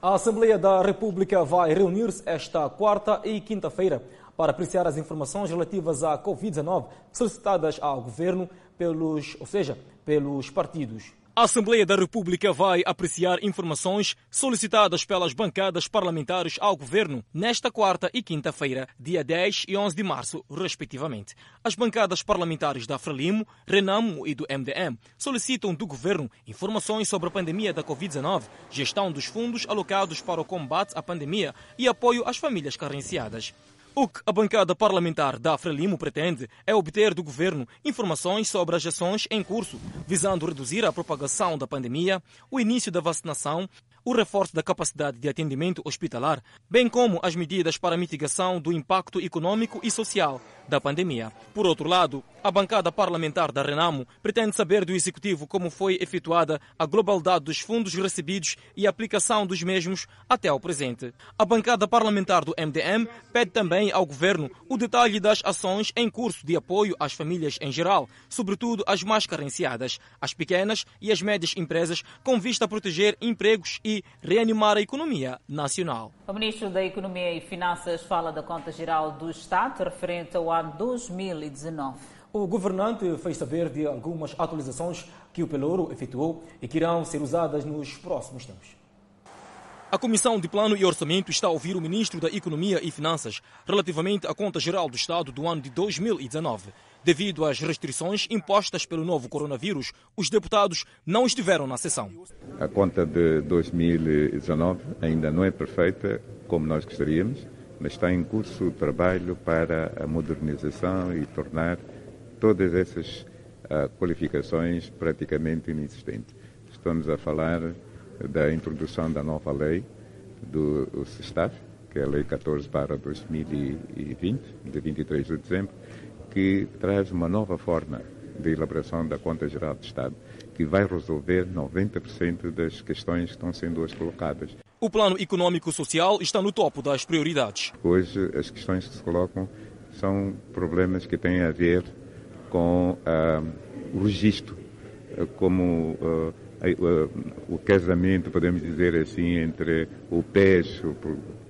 A Assembleia da República vai reunir-se esta quarta e quinta-feira para apreciar as informações relativas à Covid-19 solicitadas ao governo pelos, ou seja, pelos partidos. A Assembleia da República vai apreciar informações solicitadas pelas bancadas parlamentares ao governo nesta quarta e quinta-feira, dia 10 e 11 de março, respectivamente. As bancadas parlamentares da Frelimo, Renamo e do MDM solicitam do governo informações sobre a pandemia da Covid-19, gestão dos fundos alocados para o combate à pandemia e apoio às famílias carenciadas. O que a bancada parlamentar da Frelimo pretende é obter do governo informações sobre as ações em curso, visando reduzir a propagação da pandemia, o início da vacinação, o reforço da capacidade de atendimento hospitalar, bem como as medidas para mitigação do impacto econômico e social da pandemia. Por outro lado, a bancada parlamentar da Renamo pretende saber do Executivo como foi efetuada a globalidade dos fundos recebidos e a aplicação dos mesmos até ao presente. A bancada parlamentar do MDM pede também ao Governo o detalhe das ações em curso de apoio às famílias em geral, sobretudo as mais carenciadas, as pequenas e as médias empresas, com vista a proteger empregos e reanimar a economia nacional. O Ministro da Economia e Finanças fala da Conta Geral do Estado referente ao ano 2019. O governante fez saber de algumas atualizações que o Pelouro efetuou e que irão ser usadas nos próximos tempos. A Comissão de Plano e Orçamento está a ouvir o Ministro da Economia e Finanças relativamente à Conta Geral do Estado do ano de 2019. Devido às restrições impostas pelo novo coronavírus, os deputados não estiveram na sessão. A conta de 2019 ainda não é perfeita como nós gostaríamos, mas está em curso o trabalho para a modernização e tornar todas essas uh, qualificações praticamente inexistentes. Estamos a falar da introdução da nova lei do SESTAF, que é a Lei 14 para 2020, de 23 de dezembro, que traz uma nova forma de elaboração da Conta Geral do Estado, que vai resolver 90% das questões que estão sendo hoje colocadas. O plano econômico social está no topo das prioridades. Hoje, as questões que se colocam são problemas que têm a ver com uh, o registro, uh, como uh, o casamento, podemos dizer assim, entre o PES, o,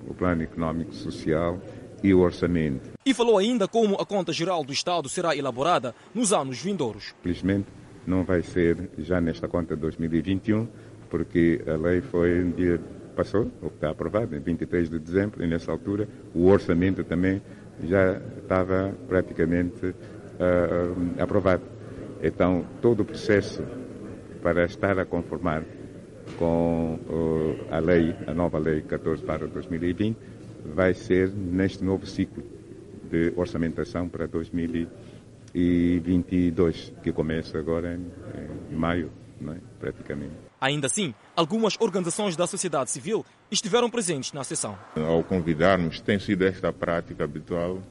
o Plano Económico Social, e o orçamento. E falou ainda como a conta geral do Estado será elaborada nos anos vindouros. Felizmente, não vai ser já nesta conta de 2021, porque a lei foi um dia passou, ou está aprovado, em 23 de dezembro, e nessa altura o orçamento também já estava praticamente uh, aprovado. Então, todo o processo para estar a conformar com uh, a lei, a nova lei 14 para 2020, vai ser neste novo ciclo de orçamentação para 2022, que começa agora em, em maio, é? praticamente. Ainda assim, algumas organizações da sociedade civil estiveram presentes na sessão. Ao convidarmos, tem sido esta prática habitual.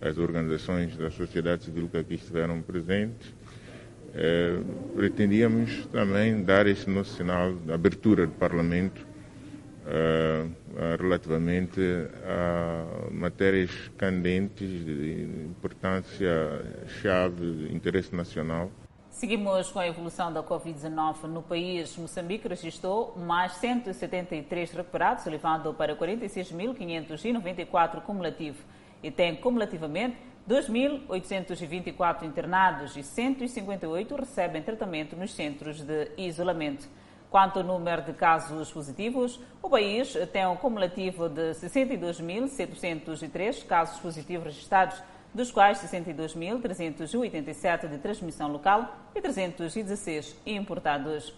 As organizações da sociedade civil que aqui estiveram presentes eh, pretendíamos também dar esse nosso sinal de abertura do Parlamento uh, relativamente a matérias candentes de importância chave de interesse nacional. Seguimos com a evolução da Covid-19 no país. Moçambique registrou mais 173 recuperados, elevando para 46.594 cumulativo e tem cumulativamente 2.824 internados e 158 recebem tratamento nos centros de isolamento. Quanto ao número de casos positivos, o país tem um cumulativo de 62.703 casos positivos registrados, dos quais 62.387 de transmissão local e 316 importados.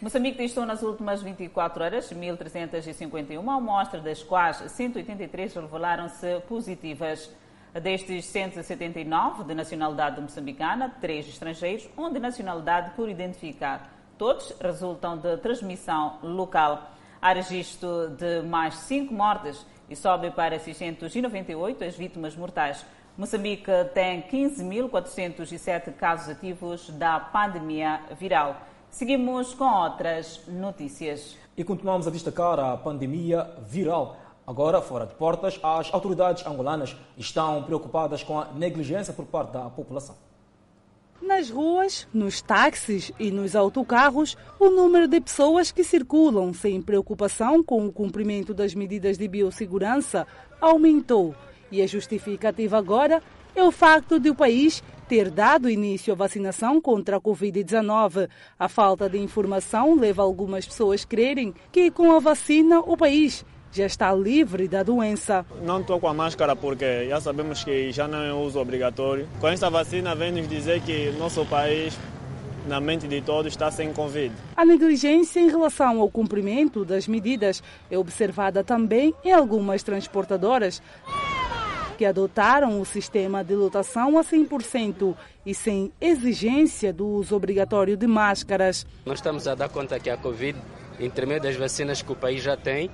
Moçambique testou nas últimas 24 horas 1.351 amostras, das quais 183 revelaram-se positivas. Destes 179 de nacionalidade moçambicana, três estrangeiros, um de nacionalidade por identificar. Todos resultam de transmissão local. Há registro de mais cinco mortes e sobe para 698 as vítimas mortais. Moçambique tem 15.407 casos ativos da pandemia viral. Seguimos com outras notícias. E continuamos a destacar a pandemia viral. Agora, fora de portas, as autoridades angolanas estão preocupadas com a negligência por parte da população. Nas ruas, nos táxis e nos autocarros, o número de pessoas que circulam sem preocupação com o cumprimento das medidas de biossegurança aumentou. E a justificativa agora é o facto de o país ter dado início à vacinação contra a Covid-19. A falta de informação leva algumas pessoas a crerem que com a vacina o país já está livre da doença. Não estou com a máscara porque já sabemos que já não é uso obrigatório. Com esta vacina vem nos dizer que nosso país na mente de todos está sem Covid. A negligência em relação ao cumprimento das medidas é observada também em algumas transportadoras que adotaram o sistema de lotação a 100% e sem exigência do uso obrigatório de máscaras. Nós estamos a dar conta que a Covid, entre meio das vacinas que o país já tem,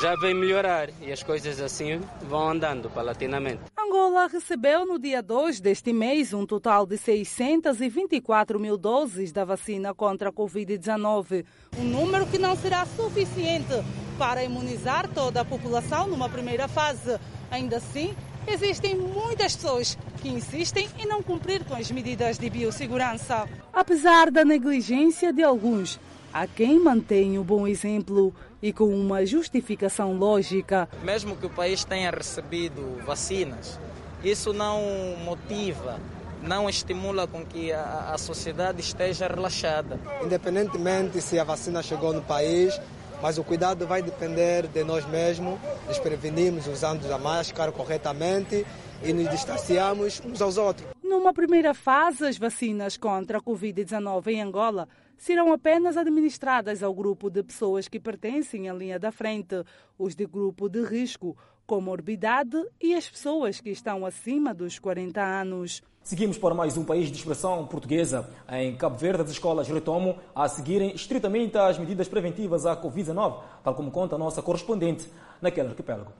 já vem melhorar e as coisas assim vão andando paulatinamente. Angola recebeu no dia 2 deste mês um total de 624 mil doses da vacina contra a Covid-19. Um número que não será suficiente para imunizar toda a população numa primeira fase. Ainda assim, existem muitas pessoas que insistem em não cumprir com as medidas de biossegurança. Apesar da negligência de alguns, há quem mantém o bom exemplo e com uma justificação lógica. Mesmo que o país tenha recebido vacinas, isso não motiva, não estimula com que a, a sociedade esteja relaxada. Independentemente se a vacina chegou no país, mas o cuidado vai depender de nós mesmos, nos prevenirmos usando a máscara corretamente e nos distanciamos uns aos outros. Numa primeira fase, as vacinas contra a Covid-19 em Angola serão apenas administradas ao grupo de pessoas que pertencem à linha da frente, os de grupo de risco, comorbidade e as pessoas que estão acima dos 40 anos. Seguimos para mais um país de expressão portuguesa. Em Cabo Verde, as escolas retomam a seguirem estritamente as medidas preventivas à Covid-19, tal como conta a nossa correspondente naquele arquipélago.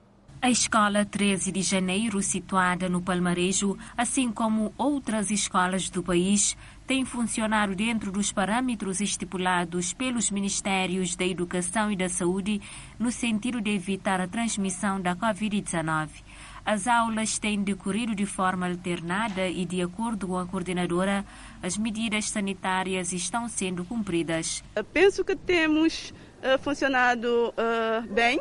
A escola 13 de janeiro, situada no Palmarejo, assim como outras escolas do país, tem funcionado dentro dos parâmetros estipulados pelos Ministérios da Educação e da Saúde no sentido de evitar a transmissão da Covid-19. As aulas têm decorrido de forma alternada e, de acordo com a coordenadora, as medidas sanitárias estão sendo cumpridas. Penso que temos uh, funcionado uh, bem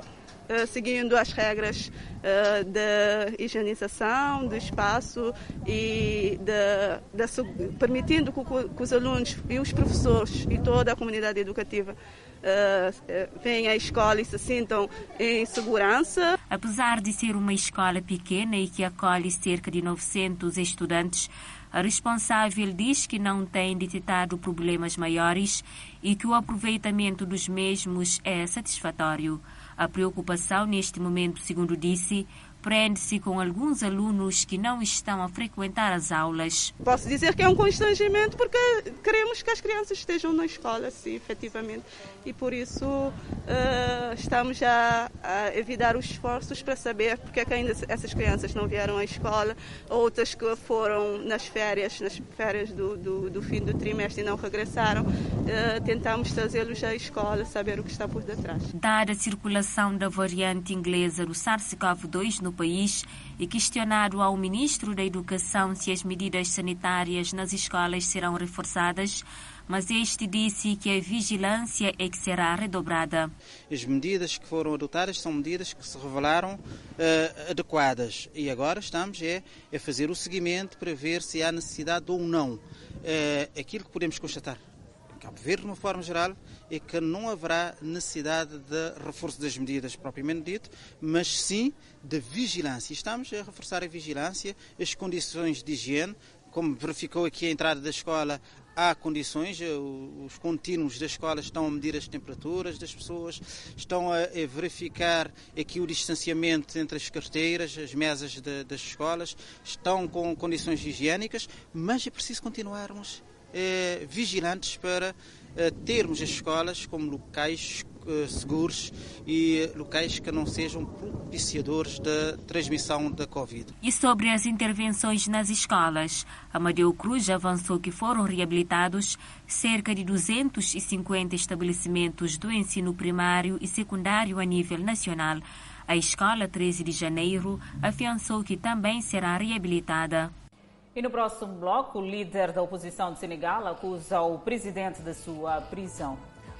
seguindo as regras uh, da higienização do espaço e de, de, permitindo que, que, os alunos e os professores e toda a comunidade educativa uh, venham à escola e se sintam em segurança. Apesar de ser uma escola pequena e que acolhe cerca de 900 estudantes, a responsável diz que não tem detectado problemas maiores e que o aproveitamento dos mesmos é satisfatório. A preocupação neste momento, segundo disse, prende-se com alguns alunos que não estão a frequentar as aulas. Posso dizer que é um constrangimento porque queremos que as crianças estejam na escola, sim, efetivamente. E por isso uh, estamos a, a, evitar os esforços para saber porque é que ainda essas crianças não vieram à escola, outras que foram nas férias, nas férias do, do, do fim do trimestre e não regressaram. Uh, tentamos trazê-los à escola, saber o que está por detrás. Dada a circulação da variante inglesa do SARS-CoV-2 no país e questionado ao ministro da Educação se as medidas sanitárias nas escolas serão reforçadas, mas este disse que a vigilância é que será redobrada. As medidas que foram adotadas são medidas que se revelaram uh, adequadas e agora estamos é, a fazer o seguimento para ver se há necessidade ou não. Uh, aquilo que podemos constatar Cabo Verde, de uma forma geral, é que não haverá necessidade de reforço das medidas propriamente dito, mas sim de vigilância. Estamos a reforçar a vigilância, as condições de higiene, como verificou aqui a entrada da escola, há condições, eh, os contínuos da escola estão a medir as temperaturas das pessoas, estão a, verificar aqui o distanciamento entre as carteiras, as mesas de, das escolas, estão com condições higiênicas, mas é preciso continuarmos eh, vigilantes para eh, termos as escolas como locais seguros e locais que não sejam propiciadores da transmissão da Covid. E sobre as intervenções nas escolas, Amadeu Cruz avançou que foram reabilitados cerca de 250 estabelecimentos do ensino primário e secundário a nível nacional. A Escola 13 de Janeiro afiançou que também será reabilitada. E no próximo bloco, o líder da oposição de Senegal acusa o presidente da sua prisão.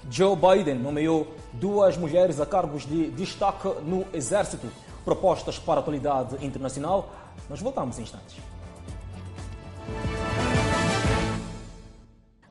Joe Biden nomeou duas mulheres a cargos de destaque no Exército. Propostas para a atualidade internacional. Nós voltamos em instantes.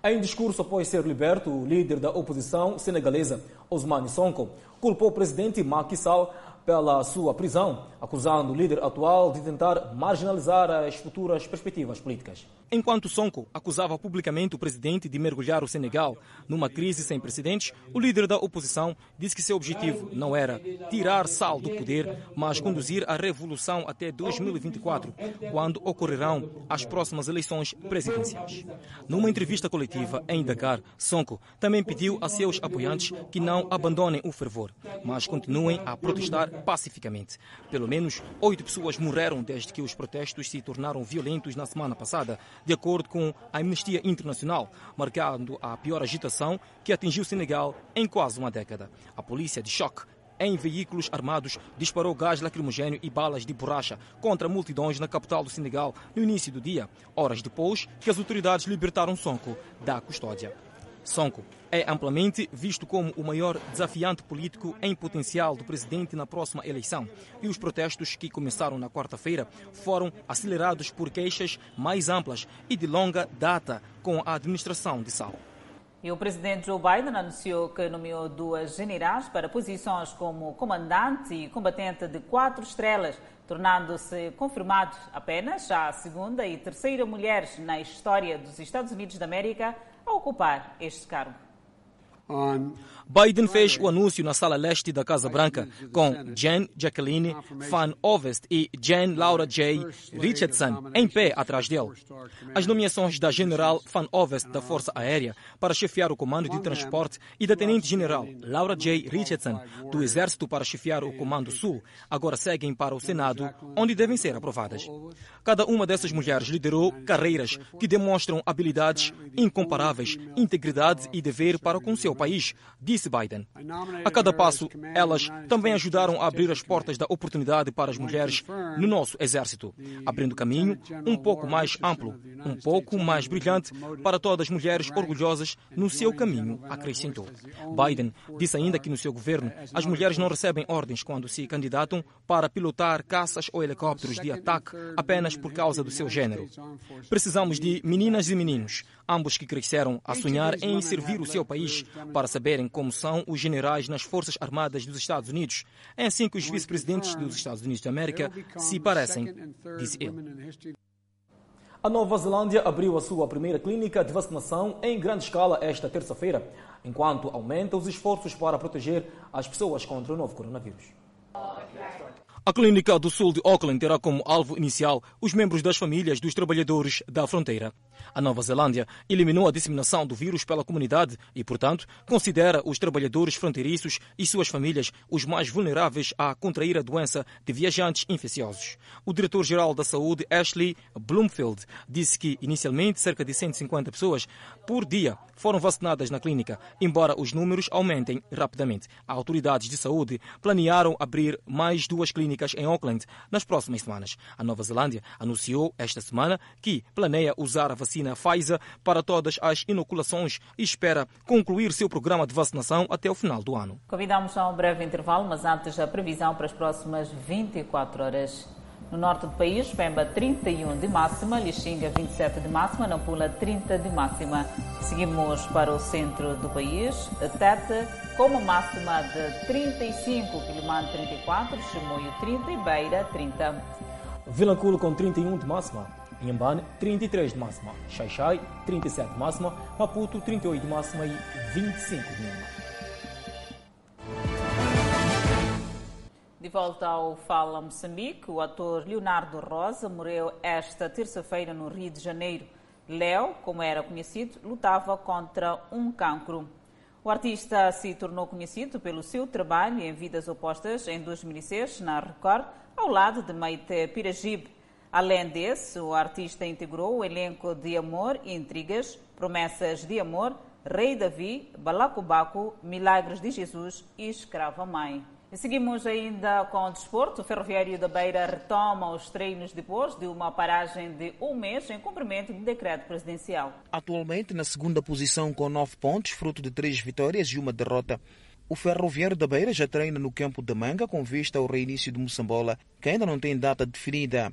Em discurso após ser liberto, o líder da oposição senegalesa, Ousmane Sonko, culpou o presidente Macky Sall pela sua prisão, acusando o líder atual de tentar marginalizar as futuras perspectivas políticas. Enquanto Sonko acusava publicamente o presidente de mergulhar o Senegal numa crise sem precedentes, o líder da oposição disse que seu objetivo não era tirar Sal do poder, mas conduzir a revolução até 2024, quando ocorrerão as próximas eleições presidenciais. Numa entrevista coletiva em Dakar, Sonko também pediu a seus apoiantes que não abandonem o fervor, mas continuem a protestar pacificamente. Pelo menos oito pessoas morreram desde que os protestos se tornaram violentos na semana passada, de acordo com a Amnistia Internacional, marcando a pior agitação que atingiu o Senegal em quase uma década. A polícia de choque em veículos armados, disparou gás lacrimogêneo e balas de borracha contra multidões na capital do Senegal no início do dia, horas depois que as autoridades libertaram Sonko da custódia. Sonko é amplamente visto como o maior desafiante político em potencial do presidente na próxima eleição. E os protestos que começaram na quarta-feira foram acelerados por queixas mais amplas e de longa data com a administração de Sal. E o presidente Joe Biden anunciou que nomeou duas generais para posições como comandante e combatente de quatro estrelas, tornando-se confirmado apenas a segunda e terceira mulheres na história dos Estados Unidos da América a ocupar este cargo. Biden fez o anúncio na sala leste da Casa Branca com Jen Jacqueline Van Ovest e Jen Laura J. Richardson em pé atrás dele. As nomeações da General Van Ovest da Força Aérea para chefiar o Comando de Transporte e da Tenente General Laura J. Richardson do Exército para chefiar o Comando Sul agora seguem para o Senado, onde devem ser aprovadas. Cada uma dessas mulheres liderou carreiras que demonstram habilidades incomparáveis, integridade e dever para com seu país, disse Biden. A cada passo, elas também ajudaram a abrir as portas da oportunidade para as mulheres no nosso exército, abrindo caminho um pouco mais amplo, um pouco mais brilhante para todas as mulheres orgulhosas no seu caminho, acrescentou. Biden disse ainda que no seu governo as mulheres não recebem ordens quando se candidatam para pilotar caças ou helicópteros de ataque apenas por causa do seu gênero. Precisamos de meninas e meninos, ambos que cresceram a sonhar em servir o seu país para saberem como são os generais nas Forças Armadas dos Estados Unidos. É assim que os vice-presidentes dos Estados Unidos da América se parecem, disse ele. A Nova Zelândia abriu a sua primeira clínica de vacinação em grande escala esta terça-feira, enquanto aumenta os esforços para proteger as pessoas contra o novo coronavírus. A Clínica do Sul de Auckland terá como alvo inicial os membros das famílias dos trabalhadores da fronteira. A Nova Zelândia eliminou a disseminação do vírus pela comunidade e, portanto, considera os trabalhadores fronteiriços e suas famílias os mais vulneráveis a contrair a doença de viajantes infecciosos. O diretor-geral da Saúde, Ashley Bloomfield, disse que, inicialmente, cerca de 150 pessoas por dia foram vacinadas na clínica, embora os números aumentem rapidamente. As autoridades de saúde planearam abrir mais duas clínicas em Auckland nas próximas semanas. A Nova Zelândia anunciou esta semana que planeia usar a vacina Pfizer para todas as inoculações e espera concluir seu programa de vacinação até o final do ano. Convidamos a um breve intervalo, mas antes a previsão para as próximas 24 horas. No norte do país, Pemba 31 de máxima, Lixinga 27 de máxima, Nampula 30 de máxima. Seguimos para o centro do país, Tete com uma máxima de 35, Quilimane 34, Chimoio 30 e Beira 30. Vilanculo com 31 de máxima, Inhambane 33 de máxima, Xaixai 37 de máxima, Maputo 38 de máxima e 25 de mínima. De volta ao Fala Moçambique, o ator Leonardo Rosa morreu esta terça-feira no Rio de Janeiro. Léo, como era conhecido, lutava contra um cancro. O artista se tornou conhecido pelo seu trabalho em Vidas Opostas em 2006 na Record, ao lado de Maite Piragibe. Além desse, o artista integrou o elenco de Amor e Intrigas, Promessas de Amor, Rei Davi, Balacobaco, Milagres de Jesus e Escrava Mãe. E seguimos ainda com o desporto. O Ferroviário da Beira retoma os treinos depois de uma paragem de um mês em cumprimento do decreto presidencial. Atualmente na segunda posição com nove pontos, fruto de três vitórias e uma derrota. O Ferroviário da Beira já treina no campo da Manga com vista ao reinício do Moçambola, que ainda não tem data definida.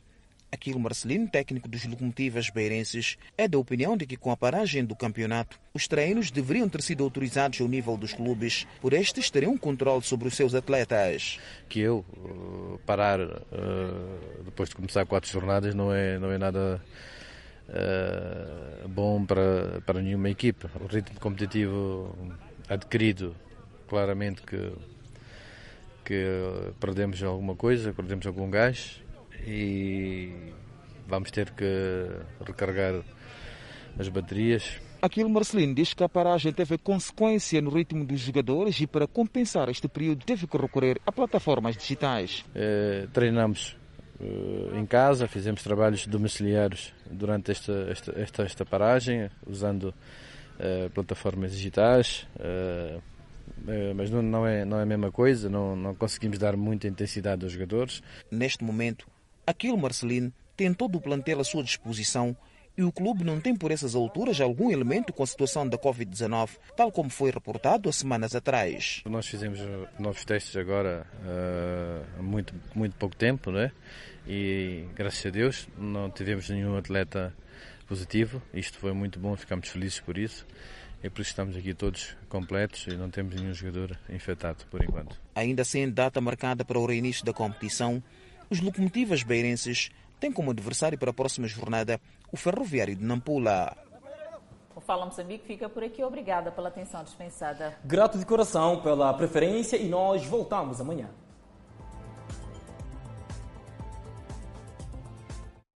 Aquilo Marcelino, técnico dos locomotivas beirenses, é da opinião de que com a paragem do campeonato, os treinos deveriam ter sido autorizados ao nível dos clubes, por estes terem um controle sobre os seus atletas. Que eu uh, parar uh, depois de começar quatro jornadas não é, não é nada uh, bom para, para nenhuma equipe. O ritmo competitivo adquirido, claramente que, que perdemos alguma coisa, perdemos algum gás e vamos ter que recarregar as baterias. Aquilo Marcelino diz que a paragem teve consequência no ritmo dos jogadores e para compensar este período teve que recorrer a plataformas digitais. Eh, treinamos eh, em casa, fizemos trabalhos domiciliários durante esta, esta, esta, esta paragem, usando eh, plataformas digitais mas não, não, é, não é a mesma coisa, não, não conseguimos dar muita intensidade aos jogadores. Neste momento, Aquilo Marcelino tem todo o plantel à sua disposição e o clube não tem por essas alturas algum elemento com a situação da Covid-19, tal como foi reportado há semanas atrás. Nós fizemos novos testes agora uh, há muito, muito pouco tempo, né? e graças a Deus não tivemos nenhum atleta positivo. Isto foi muito bom, ficamos felizes por isso. É por isso estamos aqui todos completos e não temos nenhum jogador infectado por enquanto. Ainda sem data marcada para o reinício da competição, os locomotivas beirenses têm como adversário para a próxima jornada o Ferroviário de Nampula. O Fala Moçambique fica por aqui. Obrigada pela atenção dispensada. Grato de coração pela preferência e nós voltamos amanhã.